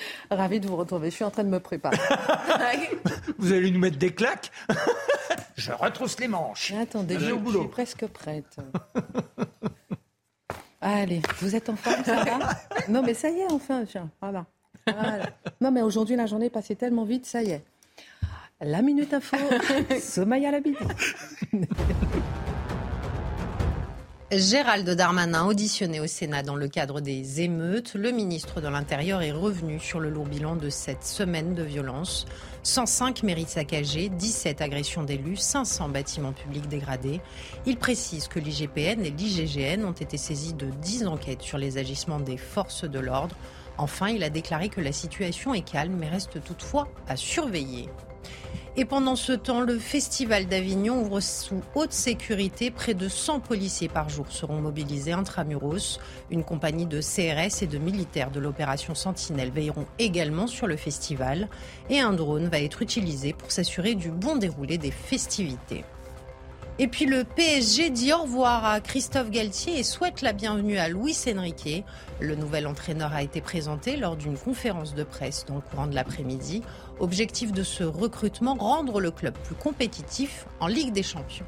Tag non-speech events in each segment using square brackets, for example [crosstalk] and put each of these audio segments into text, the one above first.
[laughs] Ravi de vous retrouver. Je suis en train de me préparer. [laughs] vous allez nous mettre des claques [laughs] Je retrousse les manches. Mais attendez, je, je suis presque prête. Allez, vous êtes en forme, ça va Non, mais ça y est, enfin, tiens, voilà. Non, mais aujourd'hui, la journée est passée tellement vite, ça y est. La Minute Info, Somaya Labidi. Gérald Darmanin, auditionné au Sénat dans le cadre des émeutes, le ministre de l'Intérieur est revenu sur le lourd bilan de cette semaine de violence. 105 mairies saccagées, 17 agressions d'élus, 500 bâtiments publics dégradés. Il précise que l'IGPN et l'IGGN ont été saisis de 10 enquêtes sur les agissements des forces de l'ordre. Enfin, il a déclaré que la situation est calme mais reste toutefois à surveiller. Et pendant ce temps, le Festival d'Avignon ouvre sous haute sécurité. Près de 100 policiers par jour seront mobilisés intramuros. Une compagnie de CRS et de militaires de l'opération Sentinelle veilleront également sur le festival. Et un drone va être utilisé pour s'assurer du bon déroulé des festivités. Et puis le PSG dit au revoir à Christophe Galtier et souhaite la bienvenue à Luis Enrique. Le nouvel entraîneur a été présenté lors d'une conférence de presse dans le courant de l'après-midi. Objectif de ce recrutement, rendre le club plus compétitif en Ligue des Champions.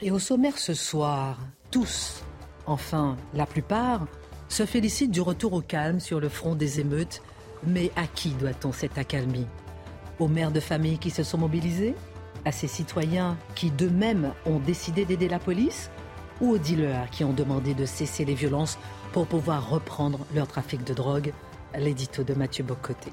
Et au sommaire ce soir, tous, enfin la plupart, se félicitent du retour au calme sur le front des émeutes. Mais à qui doit-on cette accalmie? Aux mères de famille qui se sont mobilisées? À ces citoyens qui d'eux-mêmes ont décidé d'aider la police ou aux dealers qui ont demandé de cesser les violences pour pouvoir reprendre leur trafic de drogue? L'édito de Mathieu Bocoté.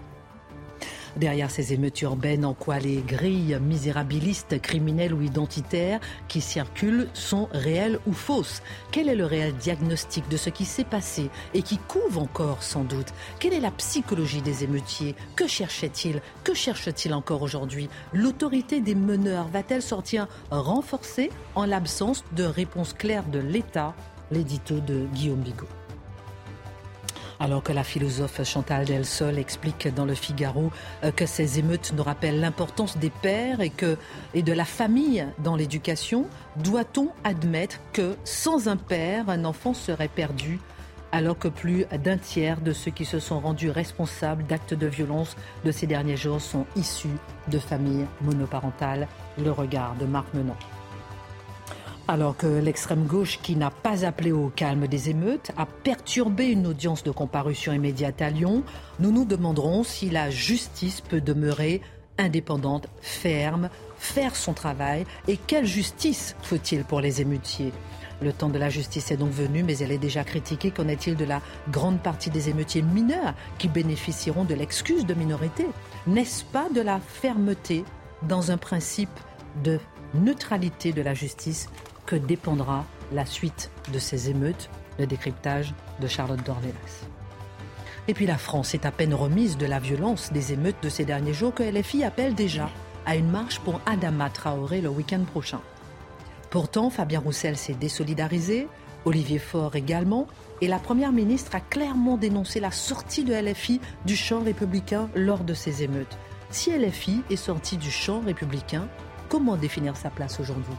Derrière ces émeutes urbaines en quoi les grilles misérabilistes, criminelles ou identitaires qui circulent sont réelles ou fausses? Quel est le réel diagnostic de ce qui s'est passé et qui couve encore sans doute? Quelle est la psychologie des émeutiers? Que cherchait-il Que cherche-t-il encore aujourd'hui? L'autorité des meneurs va-t-elle sortir renforcée en l'absence de réponse claire de l'État? L'édito de Guillaume Bigot. Alors que la philosophe Chantal Delsol explique dans le Figaro euh, que ces émeutes nous rappellent l'importance des pères et, que, de la famille dans l'éducation, doit-on admettre que sans un père, un enfant serait perdu alors que plus d'un tiers de ceux qui se sont rendus responsables d'actes de violence de ces derniers jours sont issus de familles monoparentales? Le regard de Marc Menant. Alors que l'extrême gauche, qui n'a pas appelé au calme des émeutes, a perturbé une audience de comparution immédiate à Lyon, nous nous demanderons si la justice peut demeurer indépendante, ferme, faire son travail et quelle justice faut-il pour les émeutiers? Le temps de la justice est donc venu, mais elle est déjà critiquée. Qu'en est-il de la grande partie des émeutiers mineurs qui bénéficieront de l'excuse de minorité? N'est-ce pas de la fermeté dans un principe de neutralité de la justice que dépendra la suite de ces émeutes, le décryptage de Charlotte Dornelas. Et puis la France est à peine remise de la violence des émeutes de ces derniers jours que LFI appelle déjà à une marche pour Adama Traoré le week-end prochain. Pourtant, Fabien Roussel s'est désolidarisé, Olivier Faure également, et la Première ministre a clairement dénoncé la sortie de LFI du champ républicain lors de ces émeutes. Si LFI est sortie du champ républicain, comment définir sa place aujourd'hui?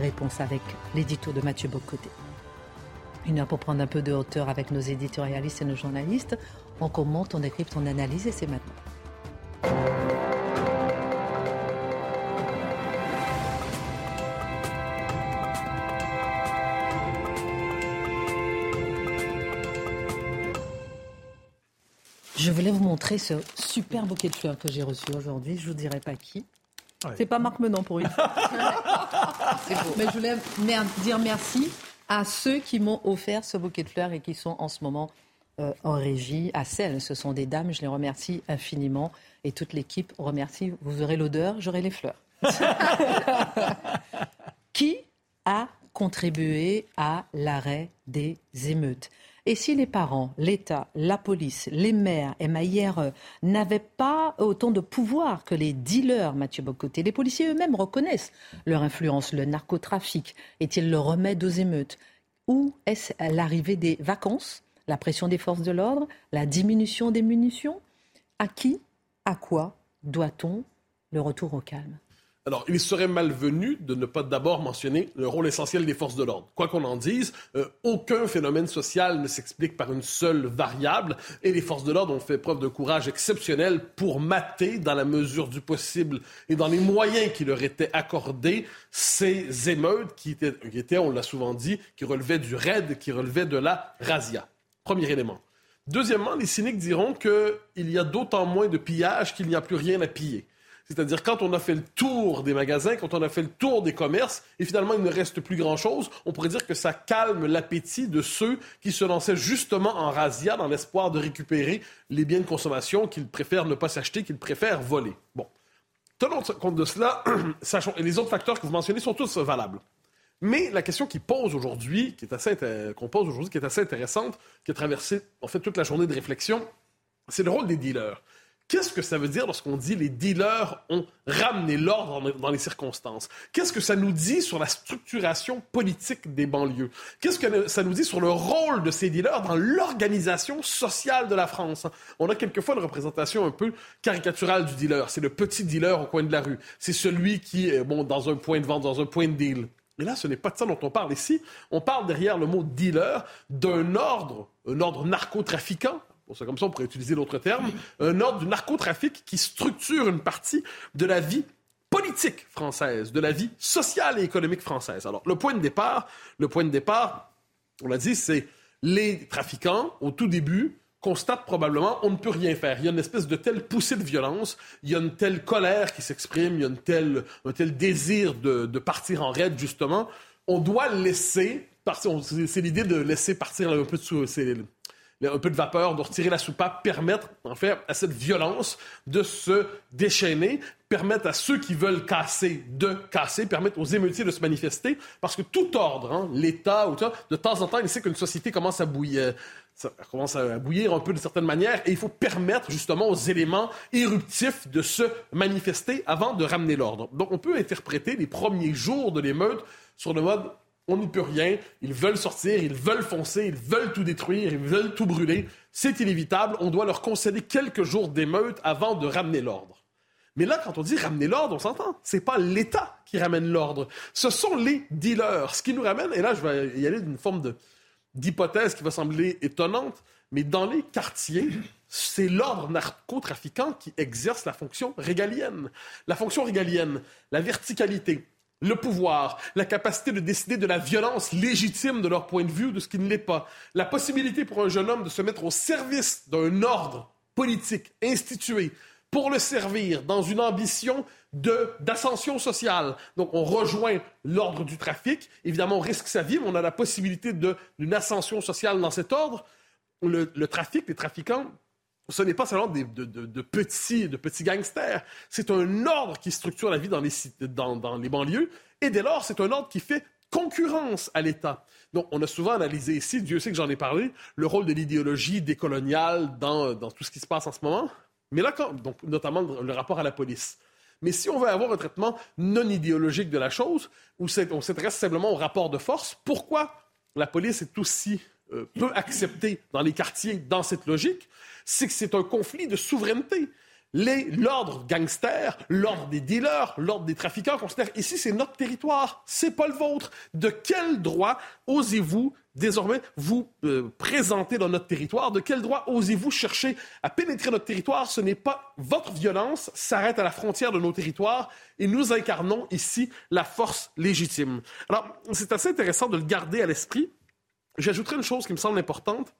Réponse avec l'édito de Mathieu Bocoté. Une heure pour prendre un peu de hauteur avec nos éditorialistes et nos journalistes. On commente, on décrypte, on analyse et c'est maintenant. Je voulais vous montrer ce super bouquet de fleurs que j'ai reçu aujourd'hui. Je ne vous dirai pas qui. C'est pas Marc Menant pour une fois. [laughs] Mais je voulais dire merci à ceux qui m'ont offert ce bouquet de fleurs et qui sont en ce moment euh, en régie. À celles, ce sont des dames, je les remercie infiniment. Et toute l'équipe remercie. Vous aurez l'odeur, j'aurai les fleurs. [laughs] qui a contribué à l'arrêt des émeutes? Et si les parents, l'État, la police, les maires et Maillère euh, n'avaient pas autant de pouvoir que les dealers, Mathieu Bocoté, les policiers eux-mêmes reconnaissent leur influence. Le narcotrafic est-il le remède aux émeutes? Ou est-ce l'arrivée des vacances, la pression des forces de l'ordre, la diminution des munitions? À qui, à quoi doit-on le retour au calme? Alors, il serait malvenu de ne pas d'abord mentionner le rôle essentiel des forces de l'ordre. Quoi qu'on en dise, euh, aucun phénomène social ne s'explique par une seule variable et les forces de l'ordre ont fait preuve de courage exceptionnel pour mater, dans la mesure du possible et dans les moyens qui leur étaient accordés, ces émeutes qui étaient, qui étaient on l'a souvent dit, qui relevaient du raid, qui relevaient de la razzia. Premier élément. Deuxièmement, les cyniques diront qu'il y a d'autant moins de pillage qu'il n'y a plus rien à piller. C'est-à-dire quand on a fait le tour des magasins, quand on a fait le tour des commerces, et finalement il ne reste plus grand-chose, on pourrait dire que ça calme l'appétit de ceux qui se lançaient justement en razzia dans l'espoir de récupérer les biens de consommation qu'ils préfèrent ne pas s'acheter, qu'ils préfèrent voler. Bon. Tenons compte de cela, [clears throat] sachons, et les autres facteurs que vous mentionnez sont tous valables. Mais la question qui pose aujourd'hui, qui est assez qu'on pose aujourd'hui, qui est assez intéressante, qui a traversé en fait toute la journée de réflexion, c'est le rôle des dealers. Qu'est-ce que ça veut dire lorsqu'on dit les dealers ont ramené l'ordre dans les circonstances? Qu'est-ce que ça nous dit sur la structuration politique des banlieues? Qu'est-ce que ça nous dit sur le rôle de ces dealers dans l'organisation sociale de la France? On a quelquefois une représentation un peu caricaturale du dealer. C'est le petit dealer au coin de la rue. C'est celui qui est bon, dans un point de vente, dans un point de deal. Mais là, ce n'est pas de ça dont on parle ici. On parle derrière le mot dealer d'un ordre, un ordre narcotrafiquant, c'est comme ça on pourrait utiliser l'autre terme, un ordre du narcotrafic qui structure une partie de la vie politique française, de la vie sociale et économique française. Alors, le point de départ, le point de départ, on l'a dit, c'est les trafiquants, au tout début, constatent probablement on ne peut rien faire. Il y a une espèce de telle poussée de violence, il y a une telle colère qui s'exprime, il y a une telle, un tel désir de, de partir en raid, justement. On doit laisser partir. C'est l'idée de laisser partir un peu de un peu de vapeur, de retirer la soupape, permettre en fait à cette violence de se déchaîner, permettre à ceux qui veulent casser de casser, permettre aux émeutiers de se manifester, parce que tout ordre, hein, l'État de temps en temps, il sait qu'une société commence à bouillir. Ça commence à bouillir un peu de certaine manière et il faut permettre justement aux éléments éruptifs de se manifester avant de ramener l'ordre. Donc on peut interpréter les premiers jours de l'émeute sur le mode on n'y peut rien, ils veulent sortir, ils veulent foncer, ils veulent tout détruire, ils veulent tout brûler. C'est inévitable, on doit leur concéder quelques jours d'émeute avant de ramener l'ordre. Mais là, quand on dit ramener l'ordre, on s'entend. C'est pas l'État qui ramène l'ordre. Ce sont les dealers. Ce qui nous ramène, et là, je vais y aller d'une forme d'hypothèse qui va sembler étonnante, mais dans les quartiers, c'est l'ordre narcotrafiquant qui exerce la fonction régalienne. La fonction régalienne, la verticalité, le pouvoir, la capacité de décider de la violence légitime de leur point de vue de ce qui ne l'est pas, la possibilité pour un jeune homme de se mettre au service d'un ordre politique institué pour le servir dans une ambition d'ascension sociale. Donc, on rejoint l'ordre du trafic. Évidemment, on risque sa vie, mais on a la possibilité d'une ascension sociale dans cet ordre. Le trafic, les trafiquants ce n'est pas seulement de, petits, de petits gangsters. C'est un ordre qui structure la vie dans les, banlieues. Et dès lors, c'est un ordre qui fait concurrence à l'État. Donc, on a souvent analysé ici, Dieu sait que j'en ai parlé, le rôle de l'idéologie décoloniale dans, dans, tout ce qui se passe en ce moment. Mais là, donc, notamment le rapport à la police. Mais si on veut avoir un traitement non idéologique de la chose, où on s'intéresse simplement au rapport de force, pourquoi la police est aussi euh, peu acceptée dans les quartiers dans cette logique c'est que c'est un conflit de souveraineté. L'ordre gangster, l'ordre des dealers, l'ordre des trafiquants considèrent ici c'est notre territoire, c'est pas le vôtre. De quel droit osez-vous désormais vous euh, présenter dans notre territoire? De quel droit osez-vous chercher à pénétrer notre territoire? Ce n'est pas votre violence s'arrête à la frontière de nos territoires et nous incarnons ici la force légitime. Alors c'est assez intéressant de le garder à l'esprit. J'ajouterai une chose qui me semble importante.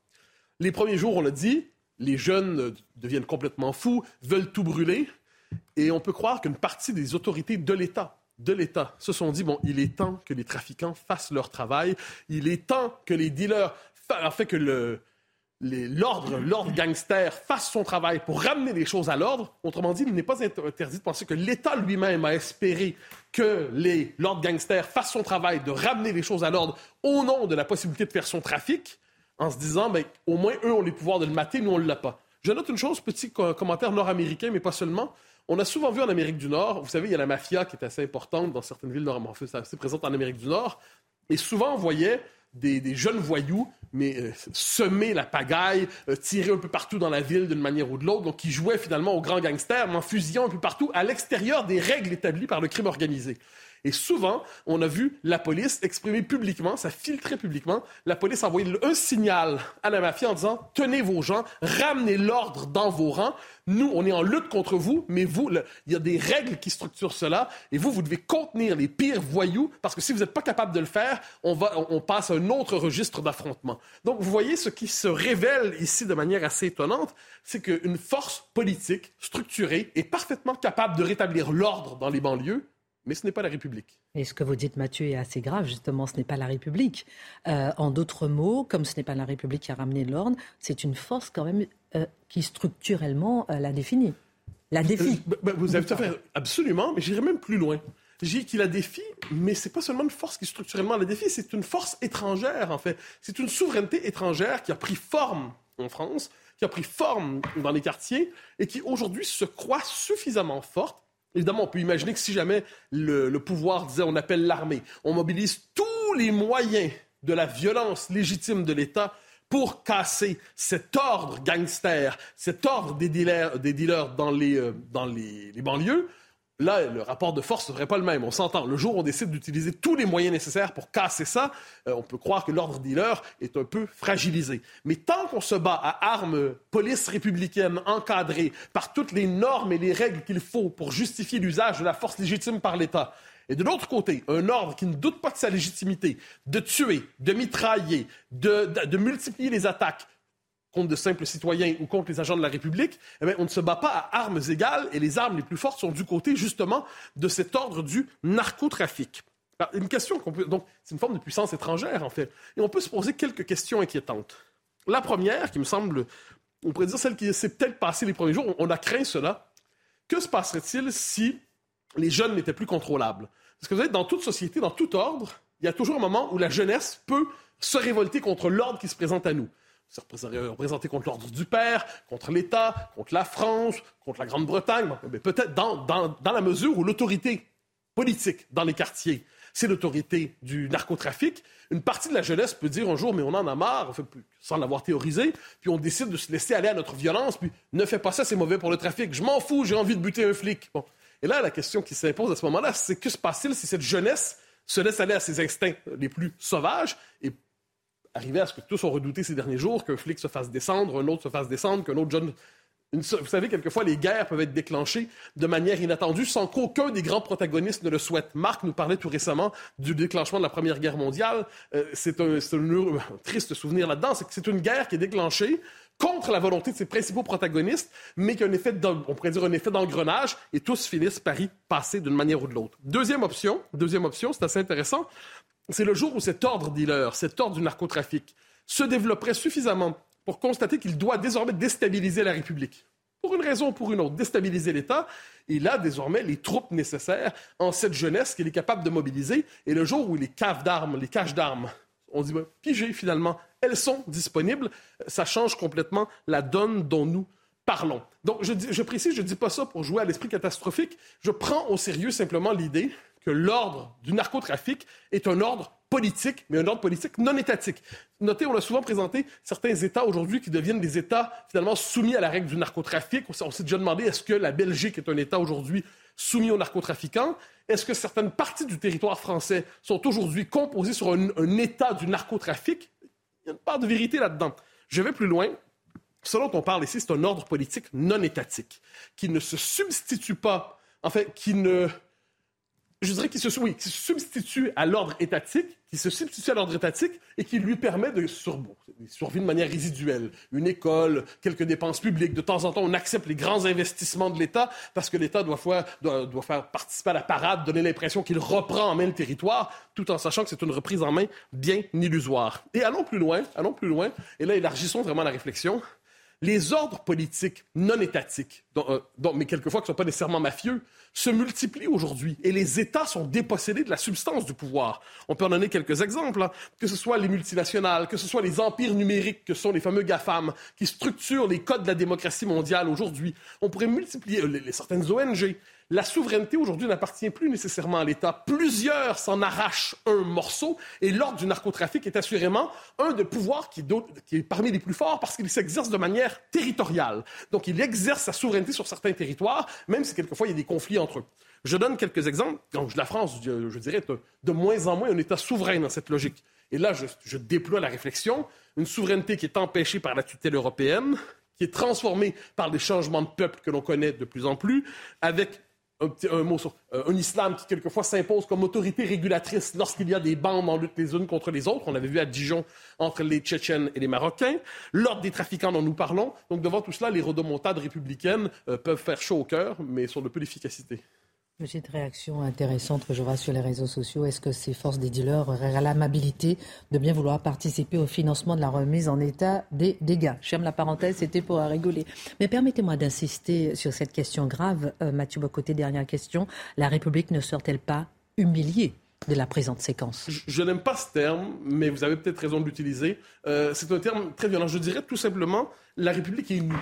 Les premiers jours, on l'a dit, les jeunes deviennent complètement fous, veulent tout brûler. Et on peut croire qu'une partie des autorités de l'État, de l'État, se sont dit, bon, il est temps que les trafiquants fassent leur travail, il est temps que les dealers, en que le, l'ordre, l'ordre gangster fasse son travail pour ramener les choses à l'ordre. Autrement dit, il n'est pas interdit de penser que l'État lui-même a espéré que les, l'ordre gangster fasse son travail de ramener les choses à l'ordre au nom de la possibilité de faire son trafic, en se disant, ben, au moins eux ont les pouvoirs de le mater, nous on ne l'a pas. Je note une chose, petit commentaire nord-américain, mais pas seulement. On a souvent vu en Amérique du Nord, vous savez, il y a la mafia qui est assez importante dans certaines villes nord assez présente en Amérique du Nord, et souvent on voyait des, jeunes voyous, mais euh, semer la pagaille, euh, tirer un peu partout dans la ville d'une manière ou de l'autre, donc qui jouaient finalement aux grands gangsters, mais en fusillant un peu partout à l'extérieur des règles établies par le crime organisé. Et souvent, on a vu la police exprimer publiquement, ça filtrait publiquement, la police envoyer un signal à la mafia en disant tenez vos gens, ramenez l'ordre dans vos rangs. Nous, on est en lutte contre vous, mais vous, il y a des règles qui structurent cela, et vous, vous devez contenir les pires voyous, parce que si vous n'êtes pas capable de le faire, on, va, on passe à un autre registre d'affrontement. Donc, vous voyez ce qui se révèle ici de manière assez étonnante, c'est qu'une force politique structurée est parfaitement capable de rétablir l'ordre dans les banlieues, mais ce n'est pas la République. Et ce que vous dites, Mathieu, est assez grave. Justement, ce n'est pas la République. Euh, en d'autres mots, comme ce n'est pas la République qui a ramené l'ordre, c'est une force quand même euh, qui structurellement euh, la définit. La défie. Bah, bah, vous avez tout à fait absolument, mais j'irai même plus loin. J'ai qu'il la défie, mais c'est pas seulement une force qui structurellement la défie, c'est une force étrangère en fait. C'est une souveraineté étrangère qui a pris forme en France, qui a pris forme dans les quartiers et qui aujourd'hui se croit suffisamment forte Évidemment, on peut imaginer que si jamais le, pouvoir disait on appelle l'armée, on mobilise tous les moyens de la violence légitime de l'État pour casser cet ordre gangster, cet ordre des dealers, des dealers dans, les, euh, dans les banlieues, Là, le rapport de force ne serait pas le même. On s'entend. Le jour où on décide d'utiliser tous les moyens nécessaires pour casser ça, euh, on peut croire que l'ordre dealer est un peu fragilisé. Mais tant qu'on se bat à armes police républicaine encadrées par toutes les normes et les règles qu'il faut pour justifier l'usage de la force légitime par l'État, et de l'autre côté, un ordre qui ne doute pas de sa légitimité, de tuer, de mitrailler, de multiplier les attaques, contre de simples citoyens ou contre les agents de la République, eh on ne se bat pas à armes égales et les armes les plus fortes sont du côté justement de cet ordre du narcotrafic. une question qu'on peut donc c'est une forme de puissance étrangère en fait, et on peut se poser quelques questions inquiétantes. La première, qui me semble, on pourrait dire celle qui s'est peut-être passée les premiers jours, on a craint cela. Que se passerait-il si les jeunes n'étaient plus contrôlables? Parce que vous savez, dans toute société, dans tout ordre, il y a toujours un moment où la jeunesse peut se révolter contre l'ordre qui se présente à nous se représenté contre l'ordre du père, contre l'État, contre la France, contre la Grande-Bretagne, mais peut-être dans, la mesure où l'autorité politique dans les quartiers, c'est l'autorité du narcotrafic. Une partie de la jeunesse peut dire un jour, mais on en a marre, sans l'avoir théorisé, puis on décide de se laisser aller à notre violence, puis ne fais pas ça, c'est mauvais pour le trafic. Je m'en fous, j'ai envie de buter un flic. Bon. Et là, la question qui s'impose à ce moment-là, c'est que se passe-t-il si cette jeunesse se laisse aller à ses instincts les plus sauvages et arriver à ce que tous ont redouté ces derniers jours, qu'un flic se fasse descendre, un autre se fasse descendre, qu'un autre jeune... Vous savez, quelquefois, les guerres peuvent être déclenchées de manière inattendue sans qu'aucun des grands protagonistes ne le souhaite. Marc nous parlait tout récemment du déclenchement de la Première Guerre mondiale. Euh, c'est un, [laughs] triste souvenir là-dedans. C'est une guerre qui est déclenchée contre la volonté de ses principaux protagonistes, mais qui a un effet, on pourrait dire un effet d'engrenage, et tous finissent par y passer d'une manière ou de l'autre. Deuxième option, deuxième option, c'est assez intéressant, c'est le jour où cet ordre dealer, cet ordre du narcotrafic, se développerait suffisamment pour constater qu'il doit désormais déstabiliser la République. Pour une raison ou pour une autre, déstabiliser l'État. Il a désormais les troupes nécessaires en cette jeunesse qu'il est capable de mobiliser. Et le jour où les caves d'armes, les caches d'armes, on dit, ben, pigé finalement, elles sont disponibles, ça change complètement la donne dont nous parlons. Donc, je, je précise, je ne dis pas ça pour jouer à l'esprit catastrophique. Je prends au sérieux simplement l'idée que l'ordre du narcotrafic est un ordre politique, mais un ordre politique non étatique. Notez, on a souvent présenté certains États aujourd'hui qui deviennent des États finalement soumis à la règle du narcotrafic. On s'est déjà demandé est-ce que la Belgique est un État aujourd'hui soumis aux narcotrafiquants Est-ce que certaines parties du territoire français sont aujourd'hui composées sur un, État du narcotrafic? Il y a une part de vérité là-dedans. Je vais plus loin. Ce dont on parle ici, c'est un ordre politique non étatique qui ne se substitue pas, en fait, qui ne je dirais qu'il se, oui, se substitue à l'ordre étatique, qui se substitue à l'ordre étatique et qui lui permet de survivre de manière résiduelle. Une école, quelques dépenses publiques. De temps en temps, on accepte les grands investissements de l'État parce que l'État doit, doit, doit, faire participer à la parade, donner l'impression qu'il reprend en main le territoire, tout en sachant que c'est une reprise en main bien illusoire. Et allons plus loin, allons plus loin, et là, élargissons vraiment la réflexion les ordres politiques non étatiques, euh, mais quelquefois qui ne sont pas nécessairement mafieux, se multiplient aujourd'hui et les États sont dépossédés de la substance du pouvoir. On peut en donner quelques exemples, hein. que ce soit les multinationales, que ce soit les empires numériques, que sont les fameux GAFAM, qui structurent les codes de la démocratie mondiale aujourd'hui. On pourrait multiplier euh, certaines ONG, la souveraineté aujourd'hui n'appartient plus nécessairement à l'État. Plusieurs s'en arrachent un morceau et l'ordre du narcotrafic est assurément un des pouvoirs qui, est parmi les plus forts parce qu'il s'exerce de manière territoriale. Donc il exerce sa souveraineté sur certains territoires, même si quelquefois il y a des conflits entre eux. Je donne quelques exemples. Donc, la France, je, dirais, est de moins en moins un État souverain dans cette logique. Et là, je, je déploie la réflexion. Une souveraineté qui est empêchée par la tutelle européenne, qui est transformée par des changements de peuple que l'on connaît de plus en plus, avec un, mot sur euh, un islam qui quelquefois s'impose comme autorité régulatrice lorsqu'il y a des bandes en lutte les unes contre les autres. On l'avait vu à Dijon entre les Tchétchènes et les Marocains. L'ordre des trafiquants dont nous parlons. Donc devant tout cela, les rodomontades républicaines euh, peuvent faire chaud au cœur, mais sont de peu d'efficacité. Petite réaction intéressante que je vois sur les réseaux sociaux. Est-ce que ces forces des dealers auraient l'amabilité de bien vouloir participer au financement de la remise en état des dégâts? Ferme la parenthèse, c'était pour rigoler. Mais permettez-moi d'insister sur cette question grave. Euh, Mathieu Bocoté, dernière question. La République ne sort-elle pas humiliée de la présente séquence? Je, n'aime pas ce terme, mais vous avez peut-être raison de l'utiliser. Euh, c'est un terme très violent. Je dirais tout simplement, la République est unie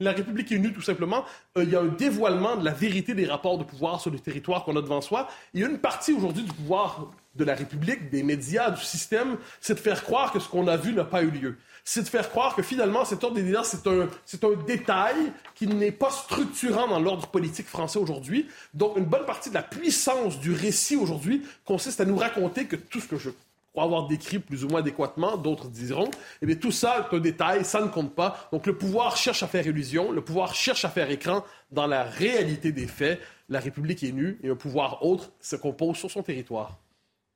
la République est unie, tout simplement. Euh, il y a un dévoilement de la vérité des rapports de pouvoir sur le territoire qu'on a devant soi. Il y a une partie aujourd'hui du pouvoir de la République, des médias, du système, c'est de faire croire que ce qu'on a vu n'a pas eu lieu. C'est de faire croire que finalement, cet ordre des délires, c'est un, c'est un détail qui n'est pas structurant dans l'ordre politique français aujourd'hui. Donc, une bonne partie de la puissance du récit aujourd'hui consiste à nous raconter que tout ce que je pour avoir décrit plus ou moins adéquatement, d'autres diront, eh bien, tout ça est un détail, ça ne compte pas. Donc, le pouvoir cherche à faire illusion, le pouvoir cherche à faire écran dans la réalité des faits. La République est nue et un pouvoir autre se compose sur son territoire.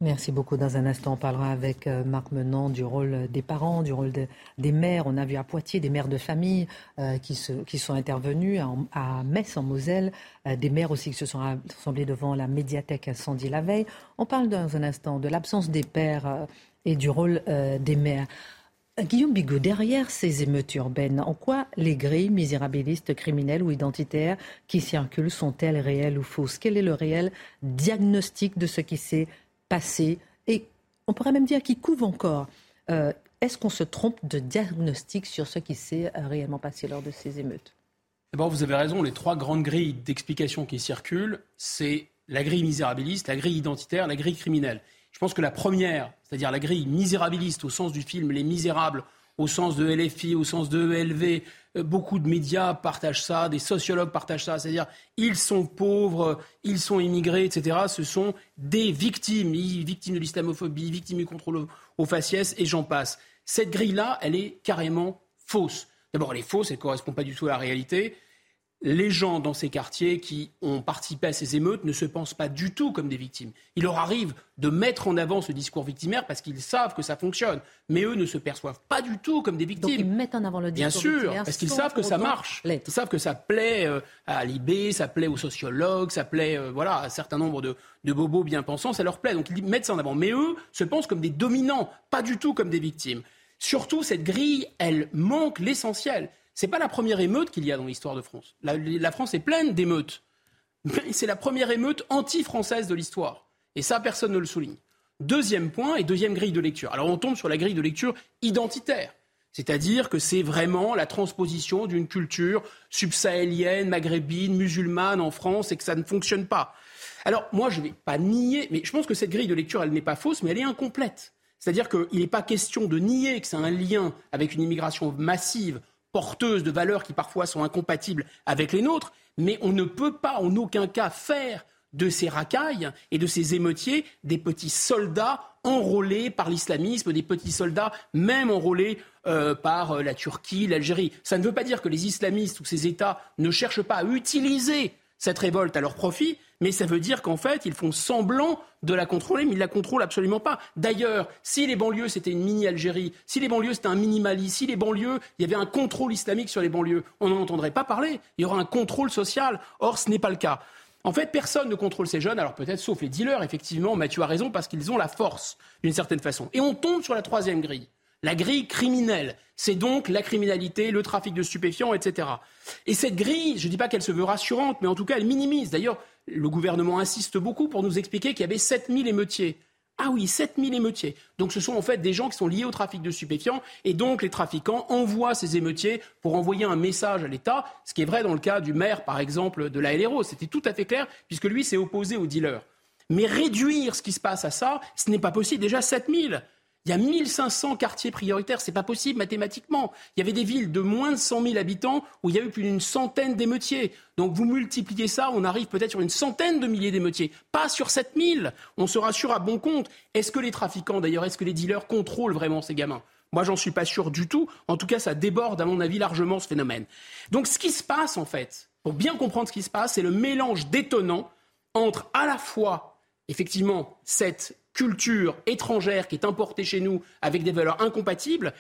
Merci beaucoup. Dans un instant, on parlera avec euh, Marc Menant du rôle des parents, du rôle des mères. On a vu à Poitiers des mères de famille euh, qui, qui, sont intervenues, à, Metz en Moselle, euh, des mères aussi qui se sont rassemblées devant la médiathèque incendie la veille. On parle dans un instant de l'absence des pères et du rôle des mères. Guillaume Bigot, derrière ces émeutes urbaines, en quoi les grilles misérabilistes, criminelles ou identitaires qui circulent sont-elles réelles ou fausses? Quel est le réel diagnostic de ce qui s'est passé et on pourrait même dire qu'il couvre encore. Euh, est-ce qu'on se trompe de diagnostic sur ce qui s'est euh, réellement passé lors de ces émeutes? D'abord, vous avez raison, les trois grandes grilles d'explication qui circulent, c'est la grille misérabiliste, la grille identitaire, la grille criminelle. Je pense que la première, c'est-à-dire la grille misérabiliste au sens du film Les Misérables, au sens de LFI, au sens de ELV. Euh, beaucoup de médias partagent ça, des sociologues partagent ça. C'est-à-dire, ils sont pauvres, ils sont immigrés, etc. Ce sont des victimes, victimes de l'islamophobie, victimes du contrôle au faciès, et j'en passe. Cette grille-là, elle est carrément fausse. D'abord, elle est fausse, elle ne correspond pas du tout à la réalité les gens dans ces quartiers qui ont participé à ces émeutes ne se pensent pas du tout comme des victimes. Il leur arrive de mettre en avant ce discours victimaire parce qu'ils savent que ça fonctionne. Mais eux ne se perçoivent pas du tout comme des victimes. Donc ils mettent en avant le discours Bien sûr, parce qu'ils savent que ça marche. Ils savent que ça plaît euh, à Libé, ça plaît aux sociologues, ça plaît euh, voilà, à un certain nombre de, de bobos bien pensants, ça leur plaît. Donc ils mettent ça en avant. Mais eux se pensent comme des dominants, pas du tout comme des victimes. Surtout, cette grille, elle manque l'essentiel. C'est pas la première émeute qu'il y a dans l'histoire de France. La, France est pleine d'émeutes. C'est la première émeute anti-française de l'histoire. Et ça, personne ne le souligne. Deuxième point et deuxième grille de lecture. Alors on tombe sur la grille de lecture identitaire. C'est-à-dire que c'est vraiment la transposition d'une culture subsahélienne, maghrébine, musulmane en France et que ça ne fonctionne pas. Alors moi, je ne vais pas nier, mais je pense que cette grille de lecture, elle n'est pas fausse, mais elle est incomplète. C'est-à-dire qu'il n'est pas question de nier que c'est un lien avec une immigration massive porteuses de valeurs qui parfois sont incompatibles avec les nôtres, mais on ne peut pas en aucun cas faire de ces racailles et de ces émeutiers des petits soldats enrôlés par l'islamisme, des petits soldats même enrôlés euh, par euh, la Turquie, l'Algérie. Ça ne veut pas dire que les islamistes ou ces États ne cherchent pas à utiliser cette révolte à leur profit, mais ça veut dire qu'en fait, ils font semblant de la contrôler, mais ils la contrôlent absolument pas. D'ailleurs, si les banlieues, c'était une mini-Algérie, si les banlieues, c'était un mini-Mali, si les banlieues, il y avait un contrôle islamique sur les banlieues, on n'en entendrait pas parler. Il y aura un contrôle social. Or, ce n'est pas le cas. En fait, personne ne contrôle ces jeunes, alors peut-être sauf les dealers, effectivement, Mathieu a raison, parce qu'ils ont la force, d'une certaine façon. Et on tombe sur la troisième grille. La grille criminelle, c'est donc la criminalité, le trafic de stupéfiants, etc. Et cette grille, je ne dis pas qu'elle se veut rassurante, mais en tout cas, elle minimise. D'ailleurs, le gouvernement insiste beaucoup pour nous expliquer qu'il y avait 7000 émeutiers. Ah oui, 7000 émeutiers. Donc ce sont en fait des gens qui sont liés au trafic de stupéfiants et donc les trafiquants envoient ces émeutiers pour envoyer un message à l'État, ce qui est vrai dans le cas du maire par exemple de la LRO. C'était tout à fait clair puisque lui s'est opposé aux dealers. Mais réduire ce qui se passe à ça, ce n'est pas possible. Déjà 7000. Il y a 1500 quartiers prioritaires, c'est pas possible mathématiquement. Il y avait des villes de moins de 100 000 habitants où il y a eu plus d'une centaine d'émeutiers. Donc vous multipliez ça, on arrive peut-être sur une centaine de milliers d'émeutiers, pas sur 7000. On se rassure à bon compte. Est-ce que les trafiquants, d'ailleurs, est-ce que les dealers contrôlent vraiment ces gamins? Moi, j'en suis pas sûr du tout. En tout cas, ça déborde, à mon avis, largement ce phénomène. Donc, ce qui se passe, en fait, pour bien comprendre ce qui se passe, c'est le mélange détonnant entre à la fois, effectivement, cette culture étrangère qui est importée chez nous avec des valeurs incompatibles.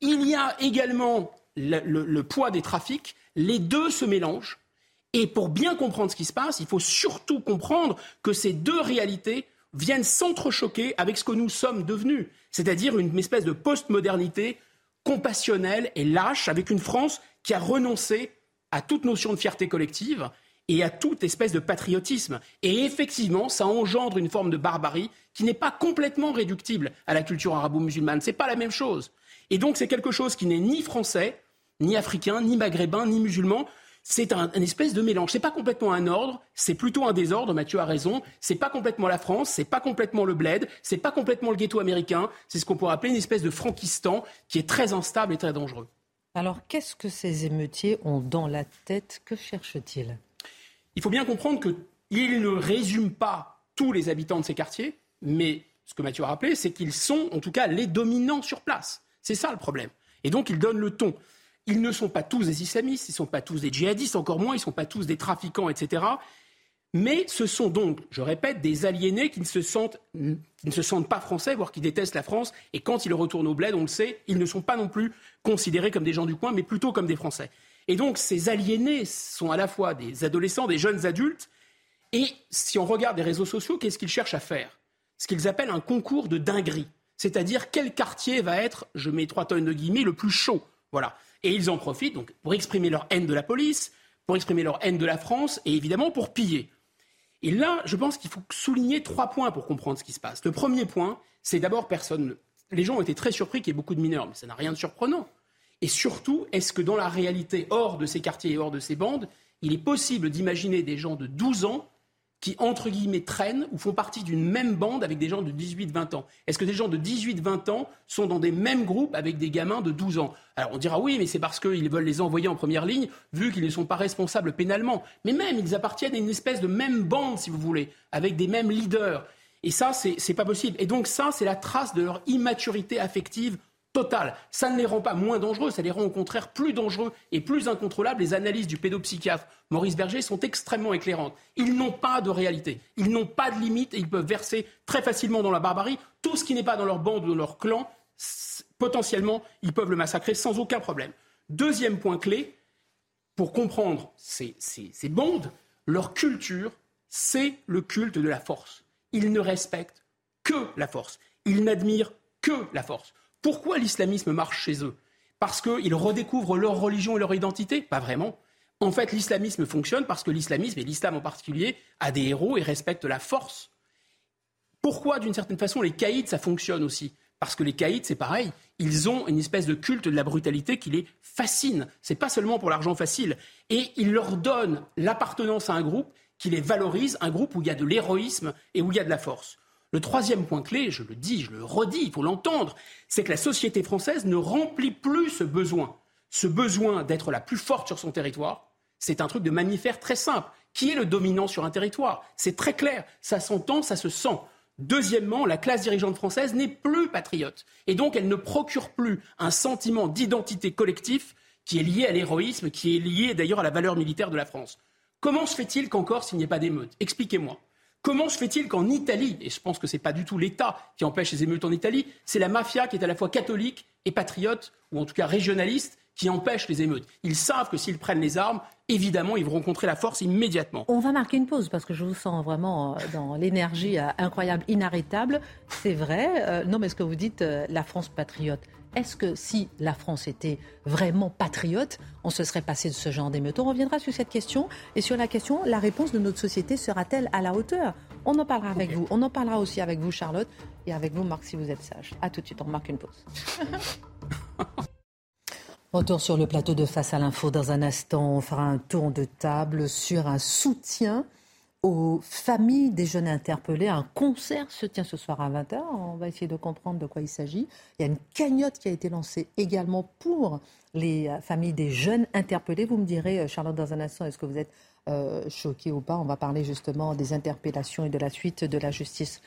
Il y a également le, poids des trafics. Les deux se mélangent. Et pour bien comprendre ce qui se passe, il faut surtout comprendre que ces deux réalités viennent s'entrechoquer avec ce que nous sommes devenus, c'est-à-dire une espèce de postmodernité compassionnelle et lâche, avec une France qui a renoncé à toute notion de fierté collective et à toute espèce de patriotisme. Et effectivement, ça engendre une forme de barbarie qui n'est pas complètement réductible à la culture arabo-musulmane. Ce n'est pas la même chose. Et donc, c'est quelque chose qui n'est ni français, ni africain, ni maghrébin, ni musulman. C'est un, espèce de mélange. C'est pas complètement un ordre, c'est plutôt un désordre. Mathieu a raison. C'est pas complètement la France, c'est pas complètement le bled, c'est pas complètement le ghetto américain. C'est ce qu'on pourrait appeler une espèce de frankistan qui est très instable et très dangereux. Alors, qu'est-ce que ces émeutiers ont dans la tête? Que cherchent-ils? Il faut bien comprendre qu'il ne résume pas tous les habitants de ces quartiers, mais ce que Mathieu a rappelé, c'est qu'ils sont en tout cas les dominants sur place. C'est ça le problème. Et donc ils donnent le ton. Ils ne sont pas tous des islamistes, ils ne sont pas tous des djihadistes, encore moins, ils ne sont pas tous des trafiquants, etc. Mais ce sont donc, je répète, des aliénés qui qui ne se sentent pas français, voire qui détestent la France. Et quand ils retournent au bled, on le sait, ils ne sont pas non plus considérés comme des gens du coin, mais plutôt comme des Français. Et donc ces aliénés sont à la fois des adolescents, des jeunes adultes, et si on regarde les réseaux sociaux, qu'est-ce qu'ils cherchent à faire? Ce qu'ils appellent un concours de dinguerie. C'est-à-dire quel quartier va être, je mets trois tonnes de guillemets, le plus chaud? Voilà. Et ils en profitent donc pour exprimer leur haine de la police, pour exprimer leur haine de la France et évidemment pour piller. Et là, je pense qu'il faut souligner trois points pour comprendre ce qui se passe. Le premier point, c'est d'abord personne. Les gens ont été très surpris qu'il y ait beaucoup de mineurs, mais ça n'a rien de surprenant. Et surtout, est-ce que dans la réalité, hors de ces quartiers et hors de ces bandes, il est possible d'imaginer des gens de 12 ans qui, entre guillemets, traînent ou font partie d'une même bande avec des gens de 18-20 ans? Est-ce que des gens de 18-20 ans sont dans des mêmes groupes avec des gamins de 12 ans? Alors on dira oui, mais c'est parce qu'ils veulent les envoyer en première ligne, vu qu'ils ne sont pas responsables pénalement. Mais même, ils appartiennent à une espèce de même bande, si vous voulez, avec des mêmes leaders. Et ça, c'est pas possible. Et donc ça, c'est la trace de leur immaturité affective Total. Ça ne les rend pas moins dangereux, ça les rend au contraire plus dangereux et plus incontrôlables. Les analyses du pédopsychiatre Maurice Berger sont extrêmement éclairantes. Ils n'ont pas de réalité, ils n'ont pas de limite et ils peuvent verser très facilement dans la barbarie. Tout ce qui n'est pas dans leur bande ou dans leur clan, potentiellement, ils peuvent le massacrer sans aucun problème. Deuxième point clé, pour comprendre ces, ces bandes, leur culture, c'est le culte de la force. Ils ne respectent que la force. Ils n'admirent que la force. Pourquoi l'islamisme marche chez eux? Parce qu'ils redécouvrent leur religion et leur identité? Pas vraiment. En fait, l'islamisme fonctionne parce que l'islamisme, et l'islam en particulier, a des héros et respecte la force. Pourquoi, d'une certaine façon, les caïds, ça fonctionne aussi? Parce que les caïds, c'est pareil, ils ont une espèce de culte de la brutalité qui les fascine. C'est pas seulement pour l'argent facile. Et ils leur donnent l'appartenance à un groupe qui les valorise, un groupe où il y a de l'héroïsme et où il y a de la force. Le troisième point clé, je le dis, je le redis, il faut l'entendre, c'est que la société française ne remplit plus ce besoin. Ce besoin d'être la plus forte sur son territoire, c'est un truc de mammifère très simple. Qui est le dominant sur un territoire? C'est très clair, ça s'entend, ça se sent. Deuxièmement, la classe dirigeante française n'est plus patriote. Et donc, elle ne procure plus un sentiment d'identité collectif qui est lié à l'héroïsme, qui est lié d'ailleurs à la valeur militaire de la France. Comment se fait-il qu'en Corse, il n'y ait pas d'émeutes? Expliquez-moi. Comment se fait-il qu'en Italie, et je pense que ce n'est pas du tout l'État qui empêche les émeutes en Italie, c'est la mafia qui est à la fois catholique et patriote, ou en tout cas régionaliste, qui empêche les émeutes? Ils savent que s'ils prennent les armes, évidemment, ils vont rencontrer la force immédiatement. On va marquer une pause parce que je vous sens vraiment euh, dans l'énergie euh, incroyable, inarrêtable. C'est vrai. Euh, non, mais ce que vous dites, la France patriote. Est-ce que si la France était vraiment patriote, on se serait passé de ce genre d'émeutes On reviendra sur cette question et sur la question, la réponse de notre société sera-t-elle à la hauteur? On en parlera avec vous. On en parlera aussi avec vous, Charlotte, et avec vous, Marc, si vous êtes sage. À tout de suite, on marque une pause. [laughs] Retour sur le plateau de Face à l'info. Dans un instant, on fera un tour de table sur un soutien aux familles des jeunes interpellés. Un concert se tient ce soir à 20h. On va essayer de comprendre de quoi il s'agit. Il y a une cagnotte qui a été lancée également pour les familles des jeunes interpellés. Vous me direz, euh, Charlotte, dans un instant, est-ce que vous êtes euh, choqué ou pas? On va parler justement des interpellations et de la suite de la justice.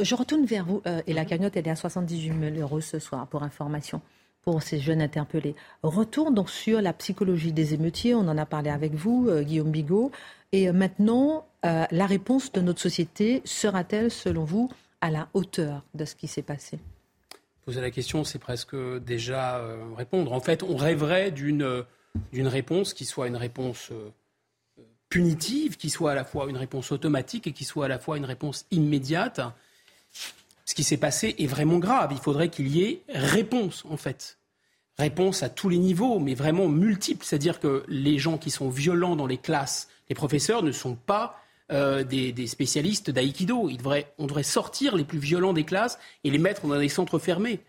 Je retourne vers vous. Euh, et la cagnotte, elle est à 78 000 euros ce soir, pour information pour ces jeunes interpellés. Retour donc sur la psychologie des émeutiers, on en a parlé avec vous, euh, Guillaume Bigot. Et euh, maintenant, euh, la réponse de notre société sera-t-elle, selon vous, à la hauteur de ce qui s'est passé? Poser la question, c'est presque déjà répondre. En fait, on rêverait d'une réponse qui soit une réponse punitive, qui soit à la fois une réponse automatique et qui soit à la fois une réponse immédiate ce qui s'est passé est vraiment grave. Il faudrait qu'il y ait réponse, en fait. Réponse à tous les niveaux, mais vraiment multiples. C'est-à-dire que les gens qui sont violents dans les classes, les professeurs, ne sont pas euh, des, spécialistes d'aïkido. On devrait sortir les plus violents des classes et les mettre dans des centres fermés.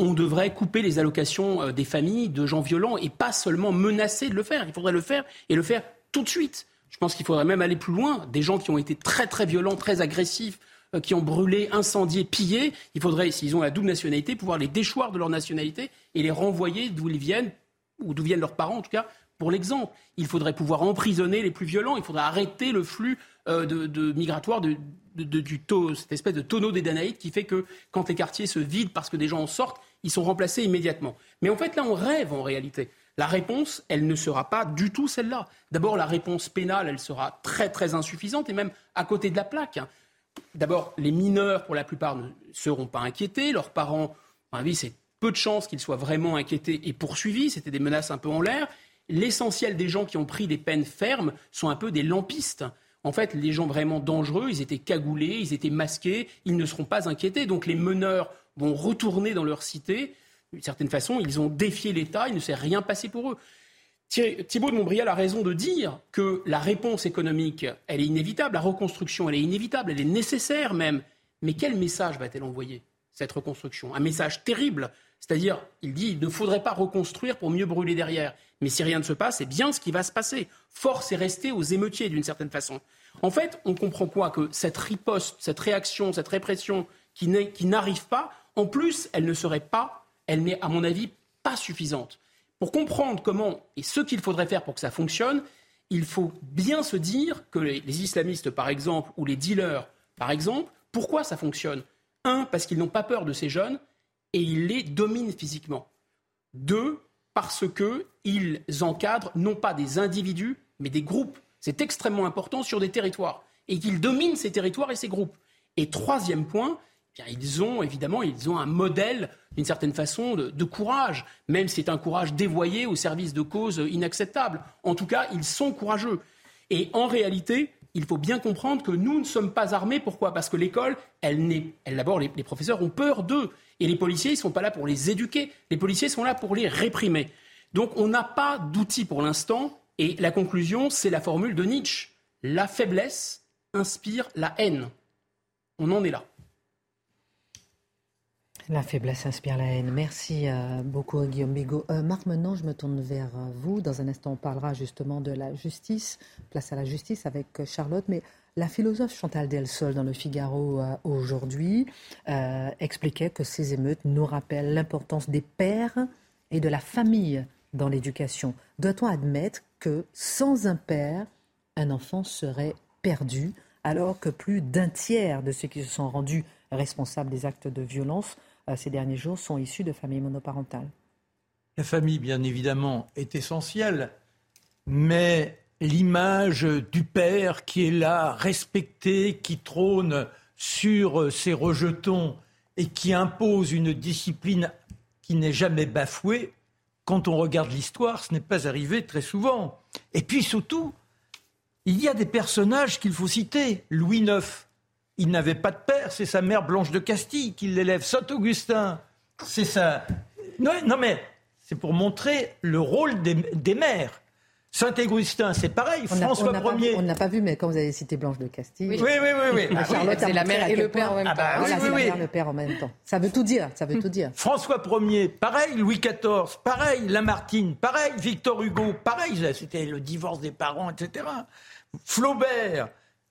On devrait couper les allocations euh, des familles de gens violents et pas seulement menacer de le faire. Il faudrait le faire et le faire tout de suite. Je pense qu'il faudrait même aller plus loin. Des gens qui ont été très très violents, très agressifs, euh, qui ont brûlé, incendié, pillé, il faudrait, s'ils ont la double nationalité, pouvoir les déchoir de leur nationalité et les renvoyer d'où ils viennent, ou d'où viennent leurs parents en tout cas, pour l'exemple. Il faudrait pouvoir emprisonner les plus violents, il faudrait arrêter le flux euh, de, migratoire de, du taux, cette espèce de tonneau des Danaïdes qui fait que quand les quartiers se vident parce que des gens en sortent, ils sont remplacés immédiatement. Mais en fait, là, on rêve en réalité. La réponse, elle ne sera pas du tout celle-là. D'abord, la réponse pénale, elle sera très très insuffisante et même à côté de la plaque. D'abord, les mineurs, pour la plupart, ne seront pas inquiétés. Leurs parents, à mon avis, c'est peu de chances qu'ils soient vraiment inquiétés et poursuivis. C'était des menaces un peu en l'air. L'essentiel des gens qui ont pris des peines fermes sont un peu des lampistes. En fait, les gens vraiment dangereux, ils étaient cagoulés, ils étaient masqués, ils ne seront pas inquiétés. Donc les meneurs vont retourner dans leur cité. D'une certaine façon, ils ont défié l'État, il ne s'est rien passé pour eux. Thibault de Montbrial a raison de dire que la réponse économique, elle est inévitable, la reconstruction, elle est inévitable, elle est nécessaire même. Mais quel message va-t-elle envoyer, cette reconstruction? Un message terrible. C'est-à-dire, il dit, il ne faudrait pas reconstruire pour mieux brûler derrière. Mais si rien ne se passe, c'est bien ce qui va se passer. Force est restée aux émeutiers, d'une certaine façon. En fait, on comprend quoi Que cette riposte, cette réaction, cette répression qui n'arrive pas, en plus, elle ne serait pas, elle n'est, à mon avis, pas suffisante. Pour comprendre comment et ce qu'il faudrait faire pour que ça fonctionne, il faut bien se dire que les, islamistes, par exemple, ou les dealers, par exemple, pourquoi ça fonctionne? Un, parce qu'ils n'ont pas peur de ces jeunes et ils les dominent physiquement. Deux, parce qu'ils encadrent non pas des individus, mais des groupes. C'est extrêmement important sur des territoires. Et qu'ils dominent ces territoires et ces groupes. Et troisième point, ils ont évidemment ils ont un modèle d'une certaine façon de, courage, même si c'est un courage dévoyé au service de causes inacceptables. En tout cas, ils sont courageux. Et en réalité, il faut bien comprendre que nous ne sommes pas armés. Pourquoi? Parce que l'école, elle n'est. Elle, D'abord, les, les, professeurs ont peur d'eux. Et les policiers, ils ne sont pas là pour les éduquer. Les policiers sont là pour les réprimer. Donc, on n'a pas d'outils pour l'instant. Et la conclusion, c'est la formule de Nietzsche. La faiblesse inspire la haine. On en est là. La faiblesse inspire la haine. Merci euh, beaucoup Guillaume Bigot. Euh, Marc, maintenant je me tourne vers euh, vous. Dans un instant, on parlera justement de la justice, place à la justice avec Charlotte. Mais la philosophe Chantal Delsol dans le Figaro aujourd'hui expliquait que ces émeutes nous rappellent l'importance des pères et de la famille dans l'éducation. Doit-on admettre que sans un père, un enfant serait perdu alors que plus d'un tiers de ceux qui se sont rendus responsables des actes de violence euh, ces derniers jours sont issus de familles monoparentales? La famille, bien évidemment, est essentielle, mais l'image du père qui est là, respecté, qui trône sur ses rejetons et qui impose une discipline qui n'est jamais bafouée, quand on regarde l'histoire, ce n'est pas arrivé très souvent. Et puis surtout, il y a des personnages qu'il faut citer. Louis IX, il n'avait pas de père, c'est sa mère Blanche de Castille qui l'élève. Saint-Augustin, c'est ça. Non, mais c'est pour montrer le rôle des mères. Saint-Augustin, c'est pareil. François Ier. on n'a pas vu, mais quand vous avez cité Blanche de Castille. Oui, oui, oui. oui, ah, Charlotte c'est la mère et le père en même temps. Ah bah, oui, oui, le père en même temps. Ça veut tout dire. Ça veut tout dire. François Ier, pareil. Louis XIV, pareil. Lamartine, pareil. Victor Hugo, pareil. C'était le divorce des parents, etc. Flaubert.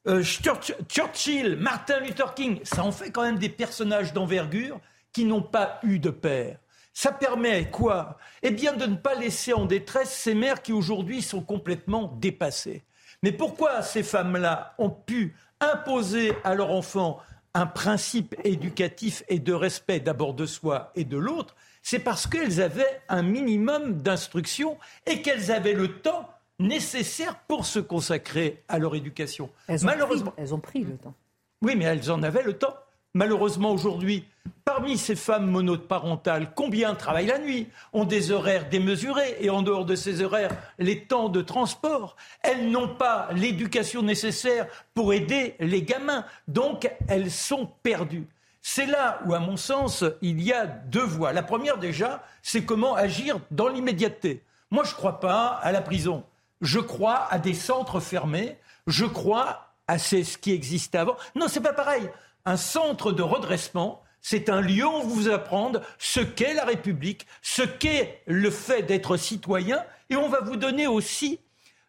Euh, Churchill, Martin Luther King, ça en fait quand même des personnages d'envergure qui n'ont pas eu de père. Ça permet quoi? Eh bien de ne pas laisser en détresse ces mères qui aujourd'hui sont complètement dépassées. Mais pourquoi ces femmes-là ont pu imposer à leur enfant un principe éducatif et de respect d'abord de soi et de l'autre? C'est parce qu'elles avaient un minimum d'instruction et qu'elles avaient le temps nécessaire pour se consacrer à leur éducation. Malheureusement, elles ont pris le temps. Oui, mais elles en avaient le temps. Malheureusement, aujourd'hui, parmi ces femmes monoparentales, combien travaillent la nuit, ont des horaires démesurés et en dehors de ces horaires, les temps de transport. Elles n'ont pas l'éducation nécessaire pour aider les gamins. Donc, elles sont perdues. C'est là où, à mon sens, il y a deux voies. La première, déjà, c'est comment agir dans l'immédiateté. Moi, je ne crois pas à la prison. Je crois à des centres fermés. Je crois à ce qui existait avant. Non, c'est pas pareil. Un centre de redressement, c'est un lieu où vous apprendre ce qu'est la République, ce qu'est le fait d'être citoyen, et on va vous donner aussi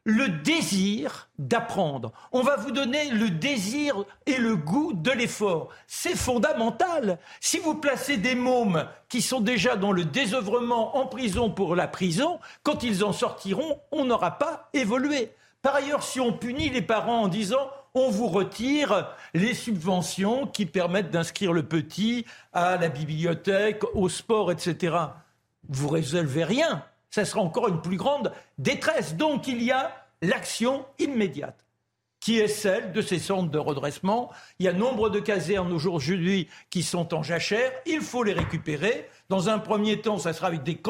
le désir d'apprendre. On va vous donner le désir et le goût de l'effort. C'est fondamental. Si vous placez des mômes qui sont déjà dans le désœuvrement en prison pour la prison, quand ils en sortiront, on n'aura pas évolué. Par ailleurs, si on punit les parents en disant on vous retire les subventions qui permettent d'inscrire le petit à la bibliothèque, au sport, etc. Vous résolvez rien. Ça sera encore une plus grande détresse. Donc il y a l'action immédiate qui est celle de ces centres de redressement. Il y a nombre de casernes aujourd'hui qui sont en jachère. Il faut les récupérer. Dans un premier temps, ça sera avec des,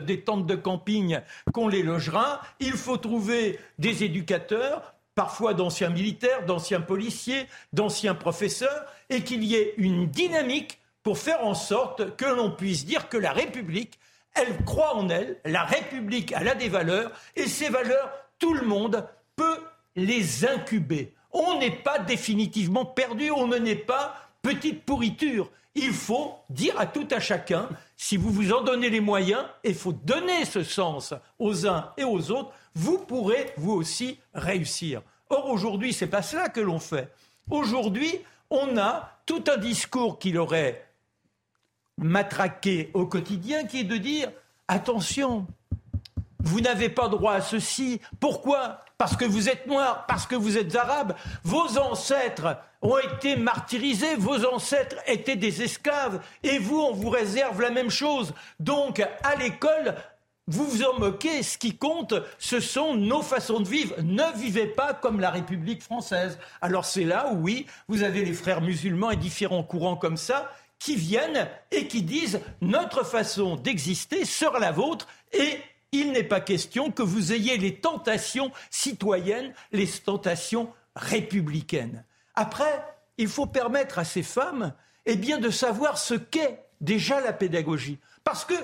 des tentes de camping qu'on les logera. Il faut trouver des éducateurs parfois d'anciens militaires, d'anciens policiers, d'anciens professeurs, et qu'il y ait une dynamique pour faire en sorte que l'on puisse dire que la République, elle croit en elle, la République, elle a des valeurs, et ces valeurs, tout le monde peut les incuber. On n'est pas définitivement perdu, on ne n'est pas petite pourriture. Il faut dire à tout à chacun, si vous vous en donnez les moyens, il faut donner ce sens aux uns et aux autres, vous pourrez vous aussi réussir. Or aujourd'hui, c'est pas cela que l'on fait. Aujourd'hui, on a tout un discours qui l'aurait matraqué au quotidien, qui est de dire attention, vous n'avez pas droit à ceci. Pourquoi? Parce que vous êtes noir, parce que vous êtes arabe. Vos ancêtres ont été martyrisés, vos ancêtres étaient des esclaves, et vous, on vous réserve la même chose. Donc, à l'école, vous vous en moquez, ce qui compte, ce sont nos façons de vivre. Ne vivez pas comme la République française. Alors c'est là où, oui, vous avez les frères musulmans et différents courants comme ça qui viennent et qui disent notre façon d'exister sera la vôtre et il n'est pas question que vous ayez les tentations citoyennes, les tentations républicaines. Après, il faut permettre à ces femmes eh bien, de savoir ce qu'est déjà la pédagogie. Parce que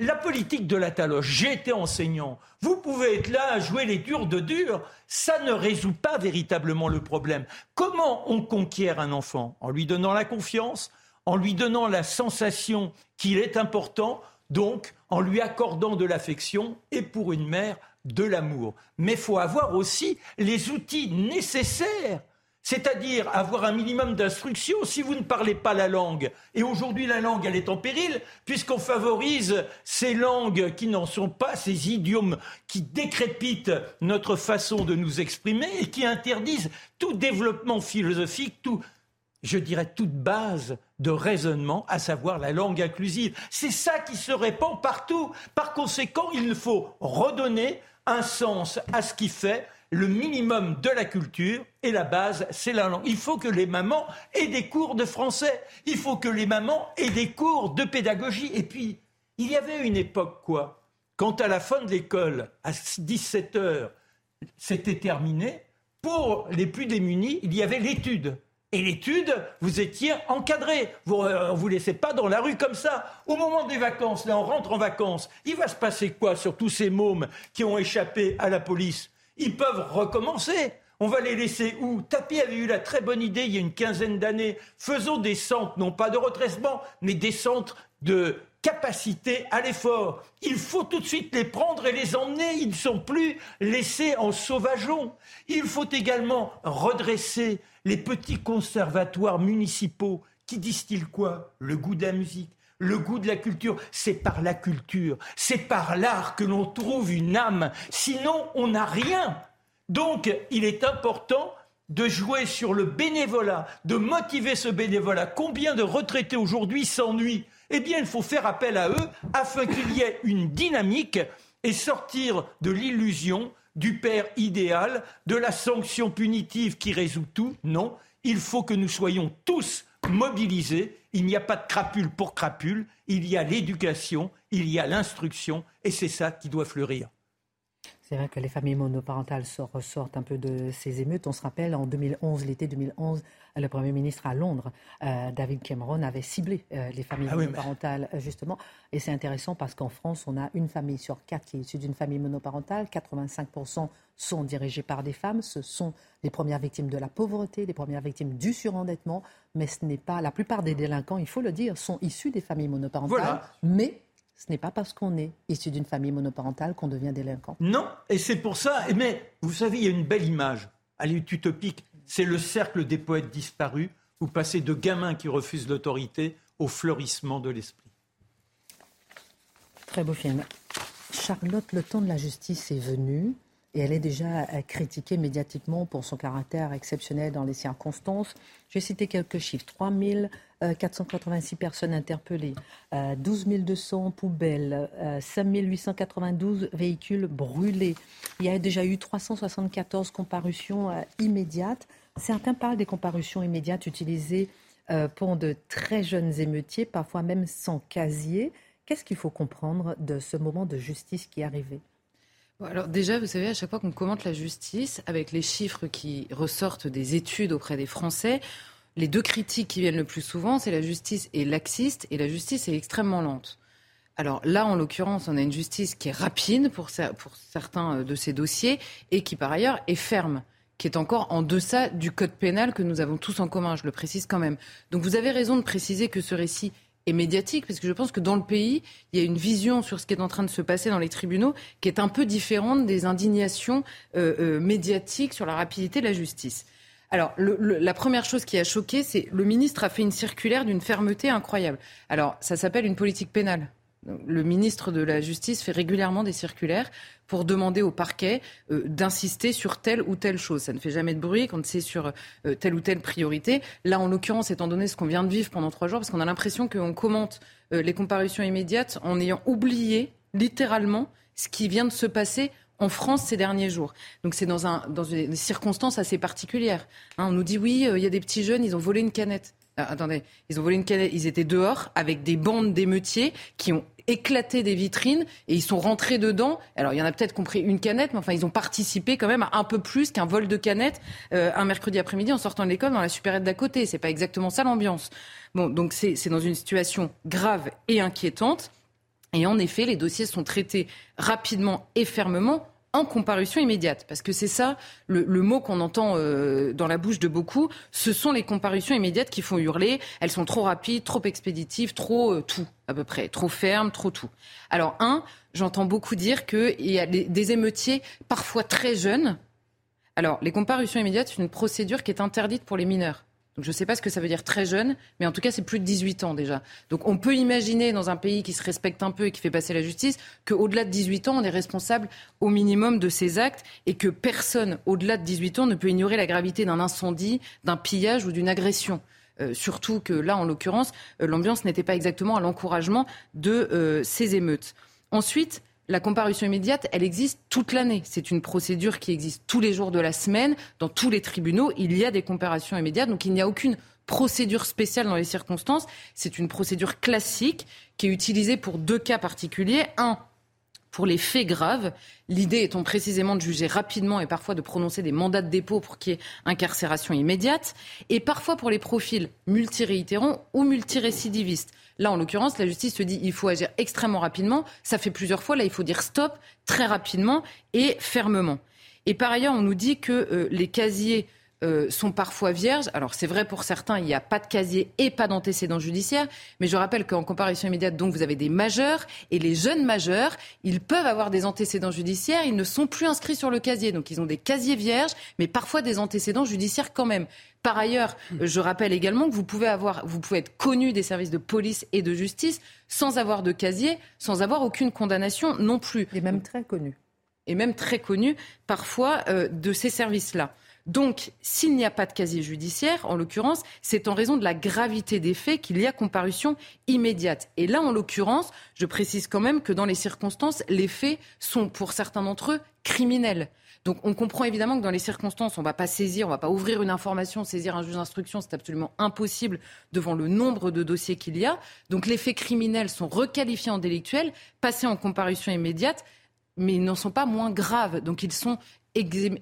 la politique de la taloche, j'ai été enseignant, vous pouvez être là à jouer les durs de durs, ça ne résout pas véritablement le problème. Comment on conquiert un enfant? En lui donnant la confiance, en lui donnant la sensation qu'il est important, donc en lui accordant de l'affection et pour une mère de l'amour. Mais il faut avoir aussi les outils nécessaires c'est-à-dire avoir un minimum d'instruction si vous ne parlez pas la langue. Et aujourd'hui, la langue, elle est en péril, puisqu'on favorise ces langues qui n'en sont pas, ces idiomes qui décrépitent notre façon de nous exprimer et qui interdisent tout développement philosophique, tout, je dirais, toute base de raisonnement, à savoir la langue inclusive. C'est ça qui se répand partout. Par conséquent, il faut redonner un sens à ce qui fait le minimum de la culture et la base, c'est la langue. Il faut que les mamans aient des cours de français. Il faut que les mamans aient des cours de pédagogie. Et puis, il y avait une époque, quoi, quand à la fin de l'école, à 17 heures, c'était terminé, pour les plus démunis, il y avait l'étude. Et l'étude, vous étiez encadré. Vous ne euh, vous laissez pas dans la rue comme ça. Au moment des vacances, là, on rentre en vacances. Il va se passer quoi sur tous ces mômes qui ont échappé à la police Ils peuvent recommencer. On va les laisser où? Tapi avait eu la très bonne idée il y a une quinzaine d'années. Faisons des centres, non pas de retraitement, mais des centres de capacité à l'effort. Il faut tout de suite les prendre et les emmener. Ils ne sont plus laissés en sauvageon. Il faut également redresser les petits conservatoires municipaux. Qui disent-ils quoi? Le goût de la musique. Le goût de la culture, c'est par la culture, c'est par l'art que l'on trouve une âme. Sinon, on n'a rien. Donc, il est important de jouer sur le bénévolat, de motiver ce bénévolat. Combien de retraités aujourd'hui s'ennuient? Eh bien, il faut faire appel à eux afin qu'il y ait une dynamique et sortir de l'illusion du père idéal, de la sanction punitive qui résout tout. Non, il faut que nous soyons tous mobilisés. Il n'y a pas de crapule pour crapule, il y a l'éducation, il y a l'instruction, et c'est ça qui doit fleurir. C'est vrai que les familles monoparentales ressortent un peu de ces émeutes. On se rappelle, en 2011, l'été 2011, le Premier ministre à Londres, euh, David Cameron, avait ciblé euh, les familles ah monoparentales, euh, justement. Et c'est intéressant parce qu'en France, on a une famille sur quatre qui est issue d'une famille monoparentale. 85% sont dirigées par des femmes. Ce sont les premières victimes de la pauvreté, les premières victimes du surendettement. Mais ce n'est pas. La plupart des délinquants, il faut le dire, sont issus des familles monoparentales. Mais ce n'est pas parce qu'on est issu d'une famille monoparentale qu'on devient délinquant. Non, et c'est pour ça. Mais vous savez, il y a une belle image. Elle est utopique. C'est le cercle des poètes disparus. Vous passez de gamins qui refusent l'autorité au fleurissement de l'esprit. Très beau film. Charlotte, le temps de la justice est venu et elle est déjà euh, critiquée médiatiquement pour son caractère exceptionnel dans les circonstances. Je vais citer quelques chiffres. 3 486 personnes interpellées, 12 euh, 200 poubelles, 5 euh, 892 véhicules brûlés. Il y a déjà eu 374 comparutions immédiates. Certains parlent des comparutions immédiates utilisées pour de très jeunes émeutiers, parfois même sans casier. Qu'est-ce qu'il faut comprendre de ce moment de justice qui est arrivé? Alors déjà, vous savez, à chaque fois qu'on commente la justice, avec les chiffres qui ressortent des études auprès des Français, les deux critiques qui viennent le plus souvent, c'est la justice est laxiste et la justice est extrêmement lente. Alors là, en l'occurrence, on a une justice qui est rapide pour, certains de ces dossiers et qui, par ailleurs, est ferme qui est encore en deçà du code pénal que nous avons tous en commun, je le précise quand même. Donc vous avez raison de préciser que ce récit et médiatique, parce que je pense que dans le pays, il y a une vision sur ce qui est en train de se passer dans les tribunaux qui est un peu différente des indignations euh, euh, médiatiques sur la rapidité de la justice. Alors, la première chose qui a choqué, c'est le ministre a fait une circulaire d'une fermeté incroyable. Alors, ça s'appelle une politique pénale. Le ministre de la Justice fait régulièrement des circulaires pour demander au parquet euh, d'insister sur telle ou telle chose. Ça ne fait jamais de bruit quand c'est sur euh, telle ou telle priorité. Là, en l'occurrence, étant donné ce qu'on vient de vivre pendant trois jours, parce qu'on a l'impression qu'on commente euh, les comparutions immédiates en ayant oublié littéralement ce qui vient de se passer en France ces derniers jours. Donc c'est dans, un, dans des circonstances assez particulières. Hein, on nous dit oui, il y a des petits jeunes, ils ont volé une canette. attendez, ils ont volé une canette, ils étaient dehors avec des bandes d'émeutiers qui ont éclaté des vitrines et ils sont rentrés dedans. Alors il y en a peut-être compris une canette, mais enfin ils ont participé quand même à un peu plus qu'un vol de canette euh, un mercredi après-midi en sortant de l'école dans la supérette d'à côté. C'est pas exactement ça l'ambiance. Bon, donc c'est dans une situation grave et inquiétante. Et en effet, les dossiers sont traités rapidement et fermement en comparution immédiate. Parce que c'est ça, le, mot qu'on entend euh, dans la bouche de beaucoup, ce sont les comparutions immédiates qui font hurler. Elles sont trop rapides, trop expéditives, trop euh, tout, à peu près, trop fermes, trop tout. Alors, un, j'entends beaucoup dire qu'il y a des émeutiers parfois très jeunes. Alors, les comparutions immédiates, c'est une procédure qui est interdite pour les mineurs je ne sais pas ce que ça veut dire très jeune, mais en tout cas, c'est plus de 18 ans déjà. Donc on peut imaginer dans un pays qui se respecte un peu et qui fait passer la justice qu'au-delà de 18 ans, on est responsable au minimum de ces actes et que personne au-delà de 18 ans ne peut ignorer la gravité d'un incendie, d'un pillage ou d'une agression. Euh, surtout que là, en l'occurrence, euh, l'ambiance n'était pas exactement à l'encouragement de euh, ces émeutes. Ensuite, la comparution immédiate, elle existe toute l'année. C'est une procédure qui existe tous les jours de la semaine. Dans tous les tribunaux, il y a des comparutions immédiates. Donc il n'y a aucune procédure spéciale dans les circonstances. C'est une procédure classique qui est utilisée pour deux cas particuliers. Un, pour les faits graves. L'idée étant précisément de juger rapidement et parfois de prononcer des mandats de dépôt pour qu'il y ait incarcération immédiate. Et parfois pour les profils multiréitérants ou multirécidivistes. Là, en l'occurrence, la justice se dit il faut agir extrêmement rapidement. Ça fait plusieurs fois. Là, il faut dire stop très rapidement et fermement. Et par ailleurs, on nous dit que euh, les casiers euh, sont parfois vierges. Alors c'est vrai pour certains, il n'y a pas de casier et pas d'antécédents judiciaires, mais je rappelle qu'en comparaison immédiate, donc vous avez des majeurs et les jeunes majeurs, ils peuvent avoir des antécédents judiciaires, ils ne sont plus inscrits sur le casier, donc ils ont des casiers vierges, mais parfois des antécédents judiciaires quand même. Par ailleurs, euh, je rappelle également que vous pouvez avoir, vous pouvez être connu des services de police et de justice sans avoir de casier, sans avoir aucune condamnation non plus. Et même très connu. Et même très connu parfois euh, de ces services-là. Donc, s'il n'y a pas de casier judiciaire, en l'occurrence, c'est en raison de la gravité des faits qu'il y a comparution immédiate. Et là, en l'occurrence, je précise quand même que dans les circonstances, les faits sont, pour certains d'entre eux, criminels. Donc on comprend évidemment que dans les circonstances, on ne va pas saisir, on ne va pas ouvrir une information, saisir un juge d'instruction, c'est absolument impossible devant le nombre de dossiers qu'il y a. Donc les faits criminels sont requalifiés en délictuels, passés en comparution immédiate, mais ils n'en sont pas moins graves. Donc ils sont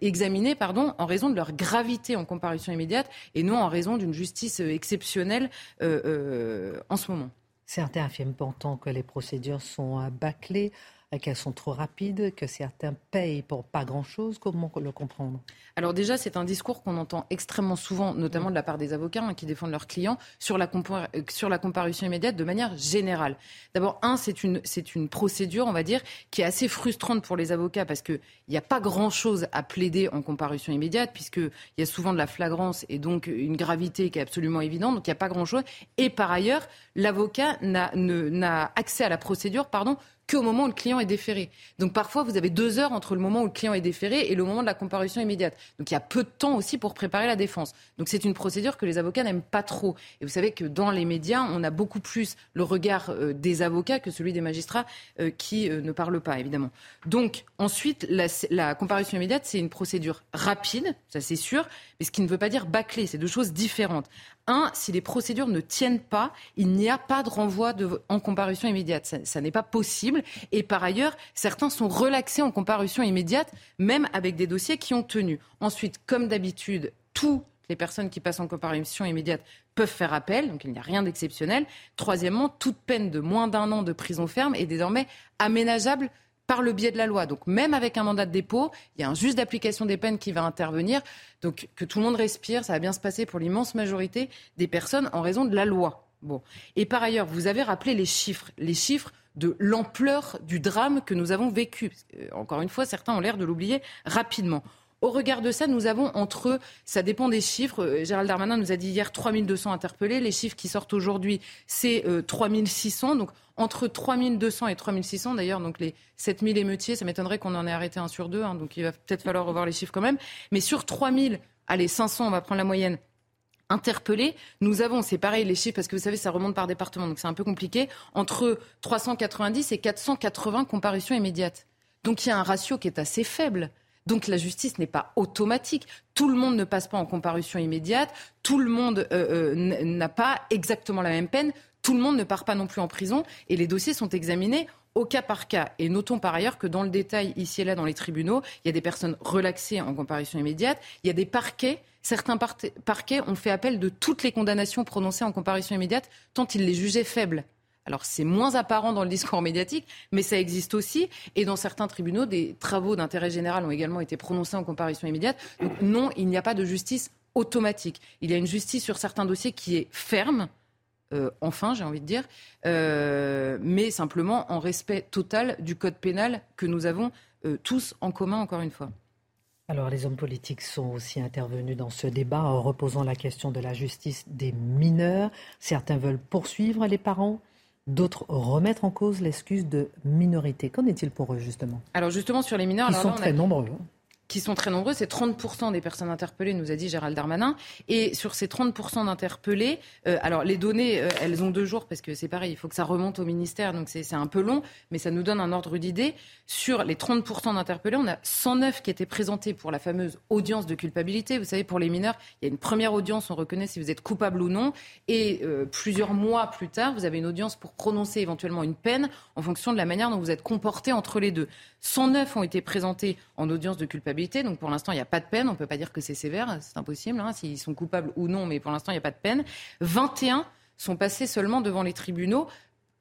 examinés pardon, en raison de leur gravité en comparution immédiate et non en raison d'une justice euh, exceptionnelle euh, euh, en ce moment. Certains affirment pourtant que les procédures sont bâclées qu'elles sont trop rapides, que certains payent pour pas grand-chose. Comment le comprendre? Alors déjà, c'est un discours qu'on entend extrêmement souvent, notamment de la part des avocats hein, qui défendent leurs clients, sur la, euh, sur la comparution immédiate de manière générale. D'abord, un, c'est une, procédure, on va dire, qui est assez frustrante pour les avocats parce qu'il n'y a pas grand-chose à plaider en comparution immédiate, puisqu'il y a souvent de la flagrance et donc une gravité qui est absolument évidente, donc il n'y a pas grand-chose. Et par ailleurs, l'avocat n'a, n'a accès à la procédure pardon, qu'au moment où le client est déféré. Donc parfois, vous avez deux heures entre le moment où le client est déféré et le moment de la comparution immédiate. Donc il y a peu de temps aussi pour préparer la défense. Donc c'est une procédure que les avocats n'aiment pas trop. Et vous savez que dans les médias, on a beaucoup plus le regard euh, des avocats que celui des magistrats euh, qui euh, ne parlent pas, évidemment. Donc ensuite, la, la comparution immédiate, c'est une procédure rapide, ça c'est sûr, mais ce qui ne veut pas dire bâclée. C'est deux choses différentes. Un, si les procédures ne tiennent pas, il n'y a pas de renvoi en comparution immédiate. Ça, n'est pas possible. Et par ailleurs, certains sont relaxés en comparution immédiate, même avec des dossiers qui ont tenu. Ensuite, comme d'habitude, toutes les personnes qui passent en comparution immédiate peuvent faire appel, donc il n'y a rien d'exceptionnel. Troisièmement, toute peine de moins d'un an de prison ferme est désormais aménageable par le biais de la loi. Donc même avec un mandat de dépôt, il y a un juge d'application des peines qui va intervenir. Donc que tout le monde respire, ça va bien se passer pour l'immense majorité des personnes en raison de la loi. Bon. Et par ailleurs, vous avez rappelé les chiffres, les chiffres de l'ampleur du drame que nous avons vécu. Encore une fois, certains ont l'air de l'oublier rapidement. Au regard de ça, nous avons entre ça dépend des chiffres. Euh, Gérald Darmanin nous a dit hier 3200 interpellés. Les chiffres qui sortent aujourd'hui, c'est 3600. Euh, donc entre 3200 et 3600 d'ailleurs, donc les 7000 émeutiers, ça m'étonnerait qu'on en ait arrêté un sur deux, hein, donc il va peut-être falloir revoir les chiffres quand même. Mais sur 3000, allez, 500, on va prendre la moyenne, interpellés. Nous avons, c'est pareil les chiffres, parce que vous savez, ça remonte par département, donc c'est un peu compliqué, entre 390 et 480 comparutions immédiates. Donc il y a un ratio qui est assez faible. Donc la justice n'est pas automatique. Tout le monde ne passe pas en comparution immédiate. Tout le monde euh, euh, n'a pas exactement la même peine. Tout le monde ne part pas non plus en prison. Et les dossiers sont examinés au cas par cas. Et notons par ailleurs que dans le détail, ici et là, dans les tribunaux, il y a des personnes relaxées en comparution immédiate. Il y a des parquets. Certains parquets ont fait appel de toutes les condamnations prononcées en comparution immédiate, tant ils les jugeaient faibles. Alors c'est moins apparent dans le discours médiatique, mais ça existe aussi. Et dans certains tribunaux, des travaux d'intérêt général ont également été prononcés en comparution immédiate. Donc non, il n'y a pas de justice automatique. Il y a une justice sur certains dossiers qui est ferme. Euh, enfin, j'ai envie de dire, euh, mais simplement en respect total du code pénal que nous avons euh, tous en commun, encore une fois. Alors les hommes politiques sont aussi intervenus dans ce débat en reposant la question de la justice des mineurs. Certains veulent poursuivre les parents D'autres remettre en cause l'excuse de minorité. Qu'en est-il pour eux, justement? Alors, justement, sur les mineurs. Ils sont très nombreux. Hein. Qui sont très nombreux. C'est 30% des personnes interpellées, nous a dit Gérald Darmanin. Et sur ces 30% d'interpellés, euh, alors les données, euh, elles ont deux jours parce que c'est pareil, il faut que ça remonte au ministère, donc c'est un peu long, mais ça nous donne un ordre d'idée. Sur les 30% d'interpellés, on a 109 qui étaient présentés pour la fameuse audience de culpabilité. Vous savez, pour les mineurs, il y a une première audience, on reconnaît si vous êtes coupable ou non. Et euh, plusieurs mois plus tard, vous avez une audience pour prononcer éventuellement une peine en fonction de la manière dont vous êtes comporté entre les deux. 109 ont été présentés en audience de culpabilité. Donc pour l'instant, il n'y a pas de peine. On ne peut pas dire que c'est sévère. C'est impossible, hein, s'ils sont coupables ou non. Mais pour l'instant, il n'y a pas de peine. 21 sont passés seulement devant les tribunaux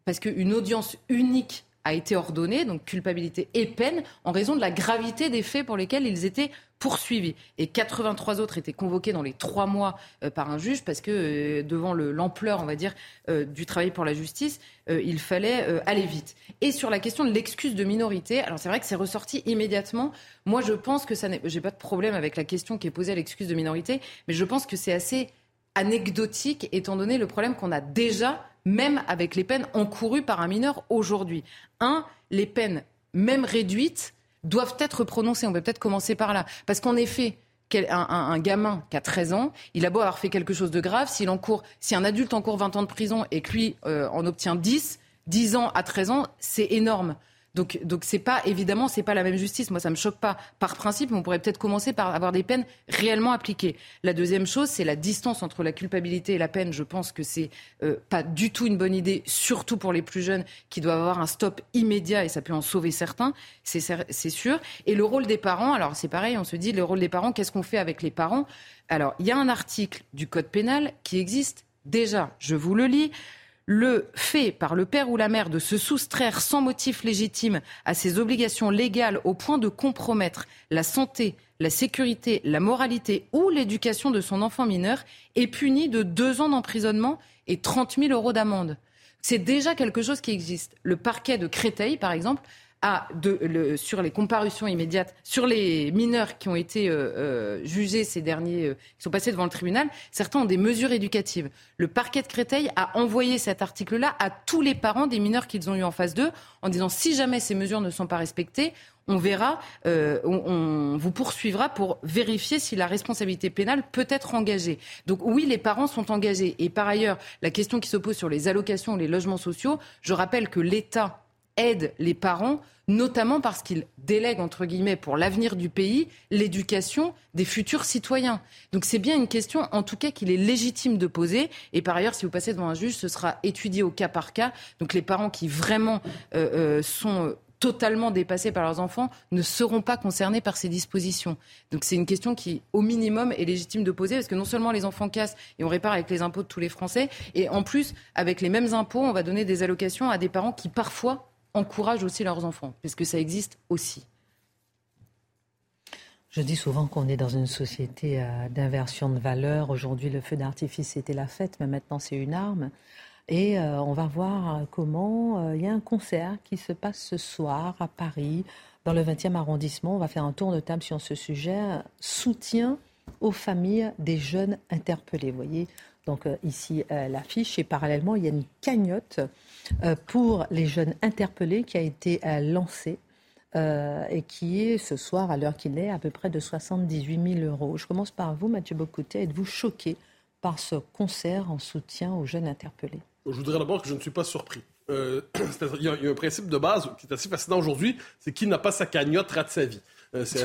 parce qu'une audience unique a été ordonnée, donc culpabilité et peine, en raison de la gravité des faits pour lesquels ils étaient poursuivis. Et 83 autres étaient convoqués dans les trois mois euh, par un juge parce que euh, devant l'ampleur, on va dire, euh, du travail pour la justice, il fallait aller vite. Et sur la question de l'excuse de minorité, alors c'est vrai que c'est ressorti immédiatement. Moi, je pense que ça n'est, j'ai pas de problème avec la question qui est posée à l'excuse de minorité, mais je pense que c'est assez anecdotique étant donné le problème qu'on a déjà, même avec les peines encourues par un mineur aujourd'hui. Un, les peines, même réduites, doivent être prononcées. On peut peut-être commencer par là. Parce qu'en effet, un, gamin qui a 13 ans, il a beau avoir fait quelque chose de grave, s'il si un adulte encourt 20 ans de prison et que lui euh, en obtient 10, 10 ans à 13 ans, c'est énorme. Donc, donc c'est pas évidemment, c'est pas la même justice. Moi, ça me choque pas par principe, on pourrait peut-être commencer par avoir des peines réellement appliquées. La deuxième chose, c'est la distance entre la culpabilité et la peine. Je pense que c'est euh, pas du tout une bonne idée, surtout pour les plus jeunes qui doivent avoir un stop immédiat et ça peut en sauver certains, c'est sûr. Et le rôle des parents, alors c'est pareil, on se dit le rôle des parents, qu'est-ce qu'on fait avec les parents? Alors, il y a un article du code pénal qui existe déjà. Je vous le lis le fait par le père ou la mère de se soustraire sans motif légitime à ses obligations légales au point de compromettre la santé, la sécurité, la moralité ou l'éducation de son enfant mineur est puni de deux ans d'emprisonnement et 30 000 euros d'amende. C'est déjà quelque chose qui existe. Le parquet de Créteil, par exemple, sur les comparutions immédiates, sur les mineurs qui ont été euh, euh, jugés ces derniers, euh, qui sont passés devant le tribunal, certains ont des mesures éducatives. Le parquet de Créteil a envoyé cet article-là à tous les parents des mineurs qu'ils ont eu en face d'eux, en disant si jamais ces mesures ne sont pas respectées, on verra, on, vous poursuivra pour vérifier si la responsabilité pénale peut être engagée. Donc oui, les parents sont engagés. Et par ailleurs, la question qui se pose sur les allocations, les logements sociaux, je rappelle que l'État aide les parents, notamment parce qu'ils délèguent, entre guillemets, pour l'avenir du pays, l'éducation des futurs citoyens. Donc c'est bien une question, en tout cas, qu'il est légitime de poser. Et par ailleurs, si vous passez devant un juge, ce sera étudié au cas par cas. Donc les parents qui vraiment euh, euh, sont totalement dépassés par leurs enfants ne seront pas concernés par ces dispositions. Donc c'est une question qui, au minimum, est légitime de poser parce que non seulement les enfants cassent et on répare avec les impôts de tous les Français, et en plus, avec les mêmes impôts, on va donner des allocations à des parents qui parfois encouragent aussi leurs enfants, puisque ça existe aussi. Je dis souvent qu'on est dans une société euh, d'inversion de valeurs. Aujourd'hui, le feu d'artifice, c'était la fête, mais maintenant, c'est une arme. Et euh, on va voir comment euh, il y a un concert qui se passe ce soir à Paris, dans le 20e arrondissement. On va faire un tour de table sur ce sujet. Soutien aux familles des jeunes interpellés. Vous voyez, donc ici l'affiche. Et parallèlement, il y a une cagnotte pour les jeunes interpellés qui a été euh, lancé euh, et qui est ce soir, à l'heure qu'il est, à peu près de 78 000 euros. Je commence par vous, Mathieu Bocoté. Êtes-vous choqué par ce concert en soutien aux jeunes interpellés? Je voudrais d'abord que je ne suis pas surpris. [clears throat] il, y a, un principe de base qui est assez fascinant aujourd'hui, c'est qui n'a pas sa cagnotte rate sa vie. Euh, [laughs] c'est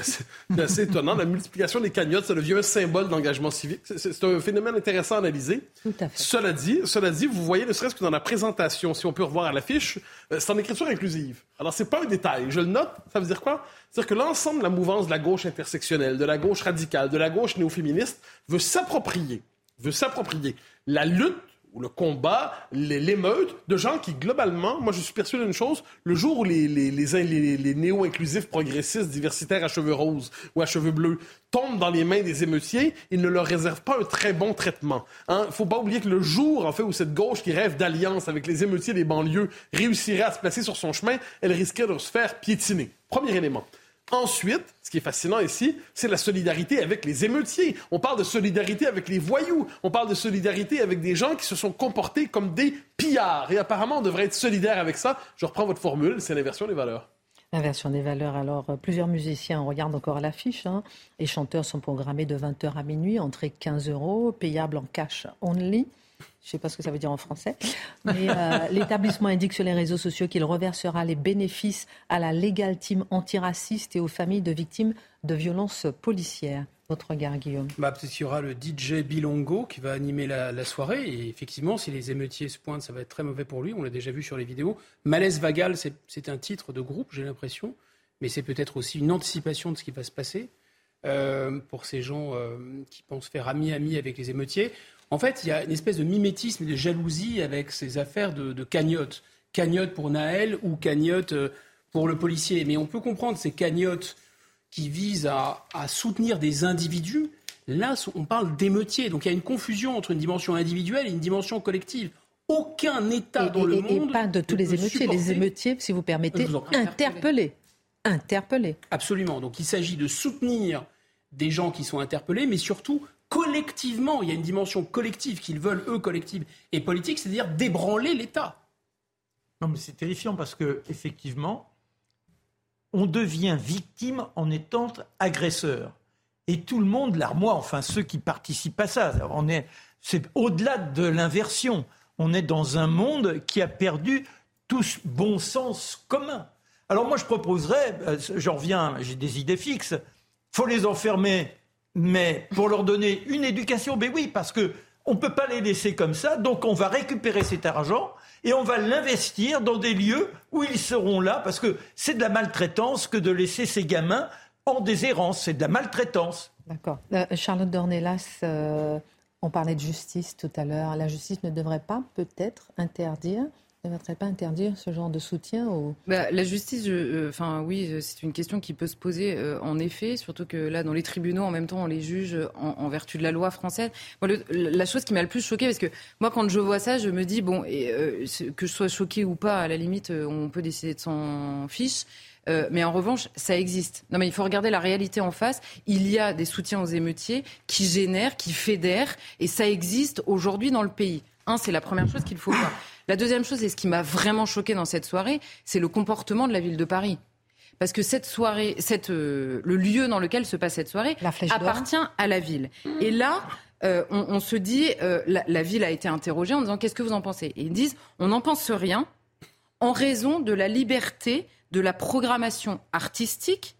assez, étonnant. La multiplication des cagnottes, ça devient un symbole d'engagement civique. C'est un phénomène intéressant à analyser. Tout à fait. Cela dit, cela dit, vous voyez, ne serait-ce que dans la présentation, si on peut revoir à l'affiche, euh, c'est en écriture inclusive. Alors, c'est pas un détail. Je le note. Ça veut dire quoi? C'est-à-dire que l'ensemble de la mouvance de la gauche intersectionnelle, de la gauche radicale, de la gauche néo-féministe veut s'approprier, veut s'approprier la lutte ou le combat, l'émeute de gens qui, globalement, moi je suis persuadé d'une chose, le jour où les, les, les, néo-inclusifs progressistes diversitaires à cheveux roses ou à cheveux bleus tombent dans les mains des émeutiers, ils ne leur réservent pas un très bon traitement. Il hein? ne faut pas oublier que le jour, en fait, où cette gauche qui rêve d'alliance avec les émeutiers des banlieues réussirait à se placer sur son chemin, elle risquerait de se faire piétiner. Premier élément. Ensuite, ce qui est fascinant ici, c'est la solidarité avec les émeutiers. On parle de solidarité avec les voyous. On parle de solidarité avec des gens qui se sont comportés comme des pillards. Et apparemment, on devrait être solidaire avec ça. Je reprends votre formule, c'est l'inversion des valeurs. Inversion des valeurs. Alors, euh, plusieurs musiciens, on regarde encore l'affiche. Hein. Les chanteurs sont programmés de 20h à minuit, entrée 15 euros, payable en cash only. Je ne sais pas ce que ça veut dire en français. Mais euh, [laughs] l'établissement indique sur les réseaux sociaux qu'il reversera les bénéfices à la Legal Team antiraciste et aux familles de victimes de violences policières. Votre regard, Guillaume? Bah, Peut-être qu'il y aura le DJ Bilongo qui va animer la, soirée. Et effectivement, si les émeutiers se pointent, ça va être très mauvais pour lui. On l'a déjà vu sur les vidéos. Malaise Vagal, c'est un titre de groupe, j'ai l'impression. Mais c'est peut-être aussi une anticipation de ce qui va se passer euh, pour ces gens euh, qui pensent faire ami-ami avec les émeutiers. En fait, il y a une espèce de mimétisme et de jalousie avec ces affaires de, de cagnotte. Cagnotte pour Naël ou cagnotte euh, pour le policier. Mais on peut comprendre ces cagnottes qui visent à, soutenir des individus. Là, on parle d'émeutiers. Donc il y a une confusion entre une dimension individuelle et une dimension collective. Aucun État dans le monde. Et pas de tous les émeutiers. Les émeutiers, si vous permettez, interpellés. Interpellés. Absolument. Donc il s'agit de soutenir des gens qui sont interpellés, mais surtout collectivement, il y a une dimension collective qu'ils veulent, eux, collective et politique, c'est-à-dire débranler l'État. Non, mais c'est terrifiant parce que, effectivement, on devient victime en étant agresseur. Et tout le monde, là, moi, enfin, ceux qui participent à ça, on est, c'est au-delà de l'inversion. On est dans un monde qui a perdu tout bon sens commun. Alors moi, je proposerais, euh, j'en reviens, j'ai des idées fixes, faut les enfermer mais pour leur donner une éducation, ben oui, parce que on ne peut pas les laisser comme ça, donc on va récupérer cet argent et on va l'investir dans des lieux où ils seront là, parce que c'est de la maltraitance que de laisser ces gamins en déshérence, c'est de la maltraitance. D'accord. Euh, Charlotte Dornelas, euh, on parlait de justice tout à l'heure. La justice ne devrait pas peut-être interdire ne devrait pas interdire ce genre de soutien. Bah, la justice, euh, enfin oui, euh, c'est une question qui peut se poser euh, en effet, surtout que là, dans les tribunaux, en même temps, on les juge en, vertu de la loi française. la chose qui m'a le plus choqué, parce que moi, quand je vois ça, je me dis, bon, que je sois choqué ou pas, à la limite, on peut décider de s'en fiche. mais en revanche, ça existe. Non, mais il faut regarder la réalité en face. Il y a des soutiens aux émeutiers qui génèrent, qui fédèrent, et ça existe aujourd'hui dans le pays. Un, c'est la première chose qu'il faut voir. La deuxième chose, et ce qui m'a vraiment choqué dans cette soirée, c'est le comportement de la ville de Paris. Parce que cette soirée, cette, euh, le lieu dans lequel se passe cette soirée appartient à la ville. Et là, euh, on, se dit, euh, la, ville a été interrogée en disant qu'est-ce que vous en pensez? Et ils disent, on n'en pense rien en raison de la liberté de la programmation artistique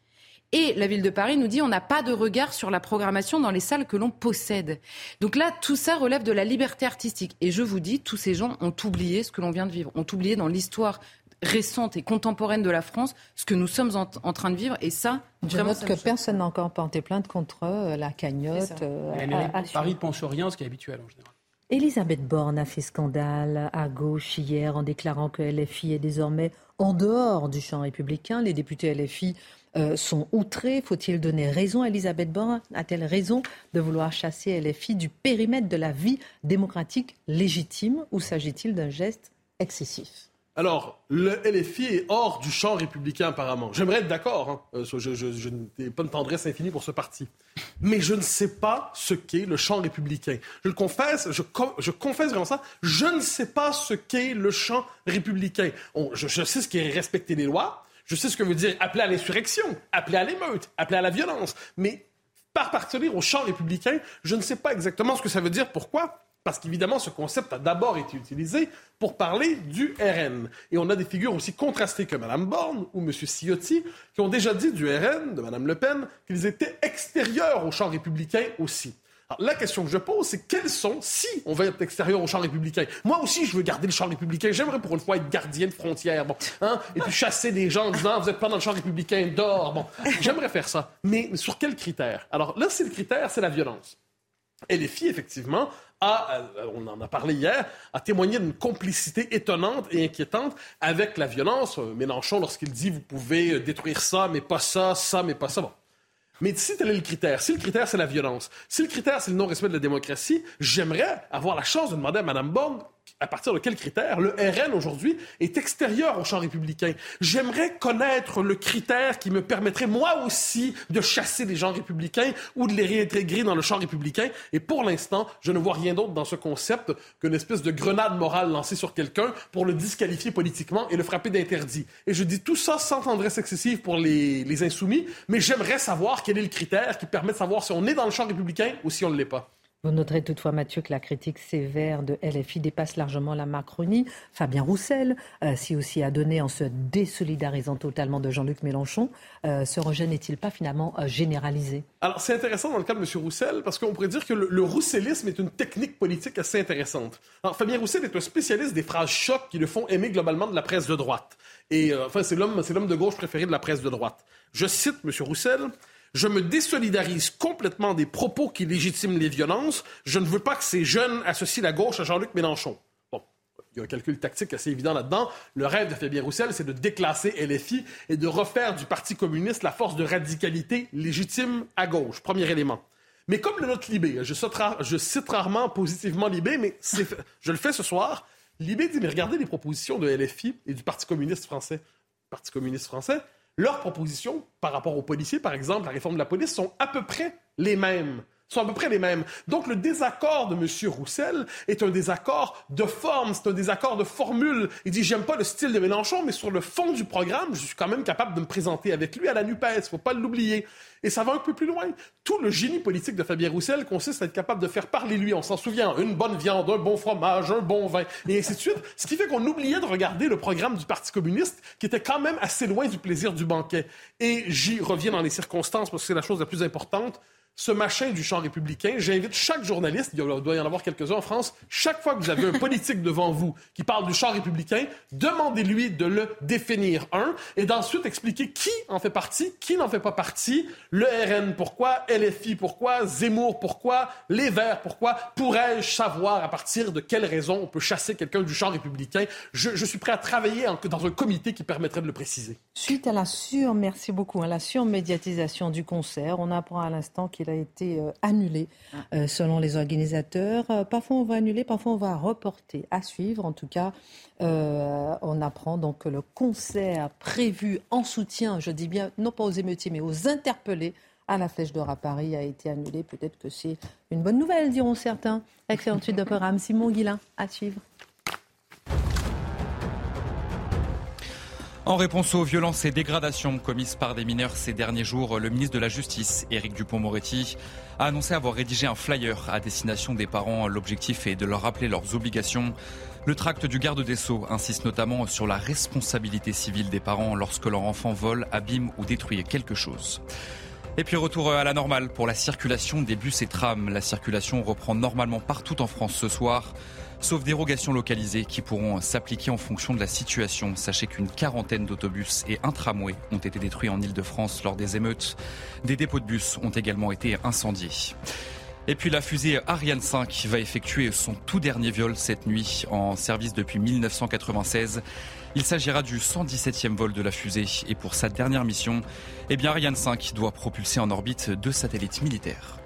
et la ville de Paris nous dit on n'a pas de regard sur la programmation dans les salles que l'on possède. Donc là, tout ça relève de la liberté artistique. Et je vous dis, tous ces gens ont oublié ce que l'on vient de vivre, ont oublié dans l'histoire récente et contemporaine de la France ce que nous sommes en, train de vivre. Et ça, je note que personne n'a encore porté plainte contre euh, la cagnotte. Euh, Paris ne pense rien, ce qui est habituel en général. Elisabeth Borne a fait scandale à gauche hier en déclarant que LFI est désormais en dehors du champ républicain. Les députés LFI euh, sont outrés. Faut-il donner raison Elisabeth Borne? A-t-elle raison de vouloir chasser LFI du périmètre de la vie démocratique légitime ou s'agit-il d'un geste excessif? Alors, le LFI est hors du champ républicain, apparemment. J'aimerais être d'accord. Hein. Euh, je, n'ai pas de tendresse infinie pour ce parti. Mais je ne sais pas ce qu'est le champ républicain. Je le confesse, je, confesse vraiment ça. Je ne sais pas ce qu'est le champ républicain. je, sais ce qu'est respecter les lois. Je sais ce que veut dire appeler à l'insurrection, appeler à l'émeute, appeler à la violence. Mais par partir au champ républicain, je ne sais pas exactement ce que ça veut dire. Pourquoi? Parce qu'évidemment, ce concept a d'abord été utilisé pour parler du RN. Et on a des figures aussi contrastées que Mme Borne ou M. Ciotti qui ont déjà dit du RN, de Mme Le Pen, qu'ils étaient extérieurs au champ républicain aussi la question que je pose, c'est quels sont, si on veut être extérieur au champ républicain, moi aussi je veux garder le champ républicain, j'aimerais pour une fois être gardien de frontières, bon, hein, et puis chasser des gens en disant vous n'êtes pas dans le champ républicain, dehors, bon, j'aimerais faire ça. Mais sur quels critères? Alors là, c'est le critère, c'est la violence. Et les filles, effectivement, euh, on en a parlé hier, a témoigné d'une complicité étonnante et inquiétante avec la violence. Mélenchon, lorsqu'il dit vous pouvez détruire ça, mais pas ça, ça, mais pas ça. Bon, mais si tel est le critère, si le critère c'est la violence, si le critère c'est le non-respect de la démocratie, j'aimerais avoir la chance de demander à Mme Borne à partir de quels critères le RN aujourd'hui est extérieur au champ républicain. J'aimerais connaître le critère qui me permettrait moi aussi de chasser les gens républicains ou de les réintégrer dans le champ républicain. Et pour l'instant, je ne vois rien d'autre dans ce concept qu'une espèce de grenade morale lancée sur quelqu'un pour le disqualifier politiquement et le frapper d'interdit. Et je dis tout ça sans tendresse excessive pour les insoumis, mais j'aimerais savoir quel est le critère qui permet de savoir si on est dans le champ républicain ou si on ne l'est pas. Vous noterez toutefois, Mathieu, que la critique sévère de LFI dépasse largement la Macronie. Fabien Roussel euh, s'y aussi a donné en se désolidarisant totalement de Jean-Luc Mélenchon. Euh, ce rejet n'est-il pas finalement euh, généralisé? Alors, c'est intéressant dans le cas de M. Roussel, parce qu'on pourrait dire que le, le, rousselisme est une technique politique assez intéressante. Alors, Fabien Roussel est un spécialiste des phrases chocs qui le font aimer globalement de la presse de droite. Et enfin, c'est l'homme, c'est l'homme de gauche préféré de la presse de droite. Je cite M. Roussel. Je me désolidarise complètement des propos qui légitiment les violences. Je ne veux pas que ces jeunes associent la gauche à Jean-Luc Mélenchon. Bon, il y a un calcul tactique assez évident là-dedans. Le rêve de Fabien Roussel, c'est de déclasser LFI et de refaire du Parti communiste la force de radicalité légitime à gauche. Premier élément. Mais comme le note Libé, je cite, je cite rarement positivement Libé, mais je le fais ce soir. Libé dit, mais regardez les propositions de LFI et du Parti communiste français. Parti communiste français, leurs propositions par rapport aux policiers, par exemple, la réforme de la police, sont à peu près les mêmes sont à peu près les mêmes. Donc le désaccord de M. Roussel est un désaccord de forme, c'est un désaccord de formule. Il dit j'aime pas le style de Mélenchon, mais sur le fond du programme, je suis quand même capable de me présenter avec lui à la NUPES, faut pas l'oublier. Et ça va un peu plus loin. Tout le génie politique de Fabien Roussel consiste à être capable de faire parler lui. On s'en souvient, une bonne viande, un bon fromage, un bon vin, et ainsi de suite. Ce qui fait qu'on oubliait de regarder le programme du Parti communiste, qui était quand même assez loin du plaisir du banquet. Et j'y reviens dans les circonstances, parce que c'est la chose la plus importante ce machin du champ républicain. J'invite chaque journaliste, il doit y en avoir quelques-uns en France, chaque fois que vous avez un politique devant vous qui parle du champ républicain, demandez-lui de le définir, un, et d'ensuite expliquer qui en fait partie, qui n'en fait pas partie, le RN pourquoi, LFI pourquoi, Zemmour pourquoi, les Verts pourquoi. Pourrais-je savoir à partir de quelle raison on peut chasser quelqu'un du champ républicain? Je, suis prêt à travailler dans un comité qui permettrait de le préciser. Suite à la sur, merci beaucoup, à la surmédiatisation du concert, on apprend à l'instant qu'il a été euh, annulé ah. euh, selon les organisateurs. Euh, parfois on va annuler, parfois on va reporter. À suivre, en tout cas, on apprend donc que le concert prévu en soutien, je dis bien non pas aux émeutiers, mais aux interpellés à la Flèche d'Or à Paris a été annulé. Peut-être que c'est une bonne nouvelle, diront certains. Excellente suite de programme. Simon Guillain, à suivre. En réponse aux violences et dégradations commises par des mineurs ces derniers jours, le ministre de la Justice, Éric Dupont-Moretti, a annoncé avoir rédigé un flyer à destination des parents. L'objectif est de leur rappeler leurs obligations. Le tract du garde des Sceaux insiste notamment sur la responsabilité civile des parents lorsque leur enfant vole, abîme ou détruit quelque chose. Et puis retour à la normale pour la circulation des bus et trams. La circulation reprend normalement partout en France ce soir sauf dérogations localisées qui pourront s'appliquer en fonction de la situation. Sachez qu'une quarantaine d'autobus et un tramway ont été détruits en Ile-de-France lors des émeutes. Des dépôts de bus ont également été incendiés. Et puis la fusée Ariane 5 va effectuer son tout dernier vol cette nuit en service depuis 1996. Il s'agira du 117e vol de la fusée et pour sa dernière mission, eh bien Ariane 5 doit propulser en orbite deux satellites militaires.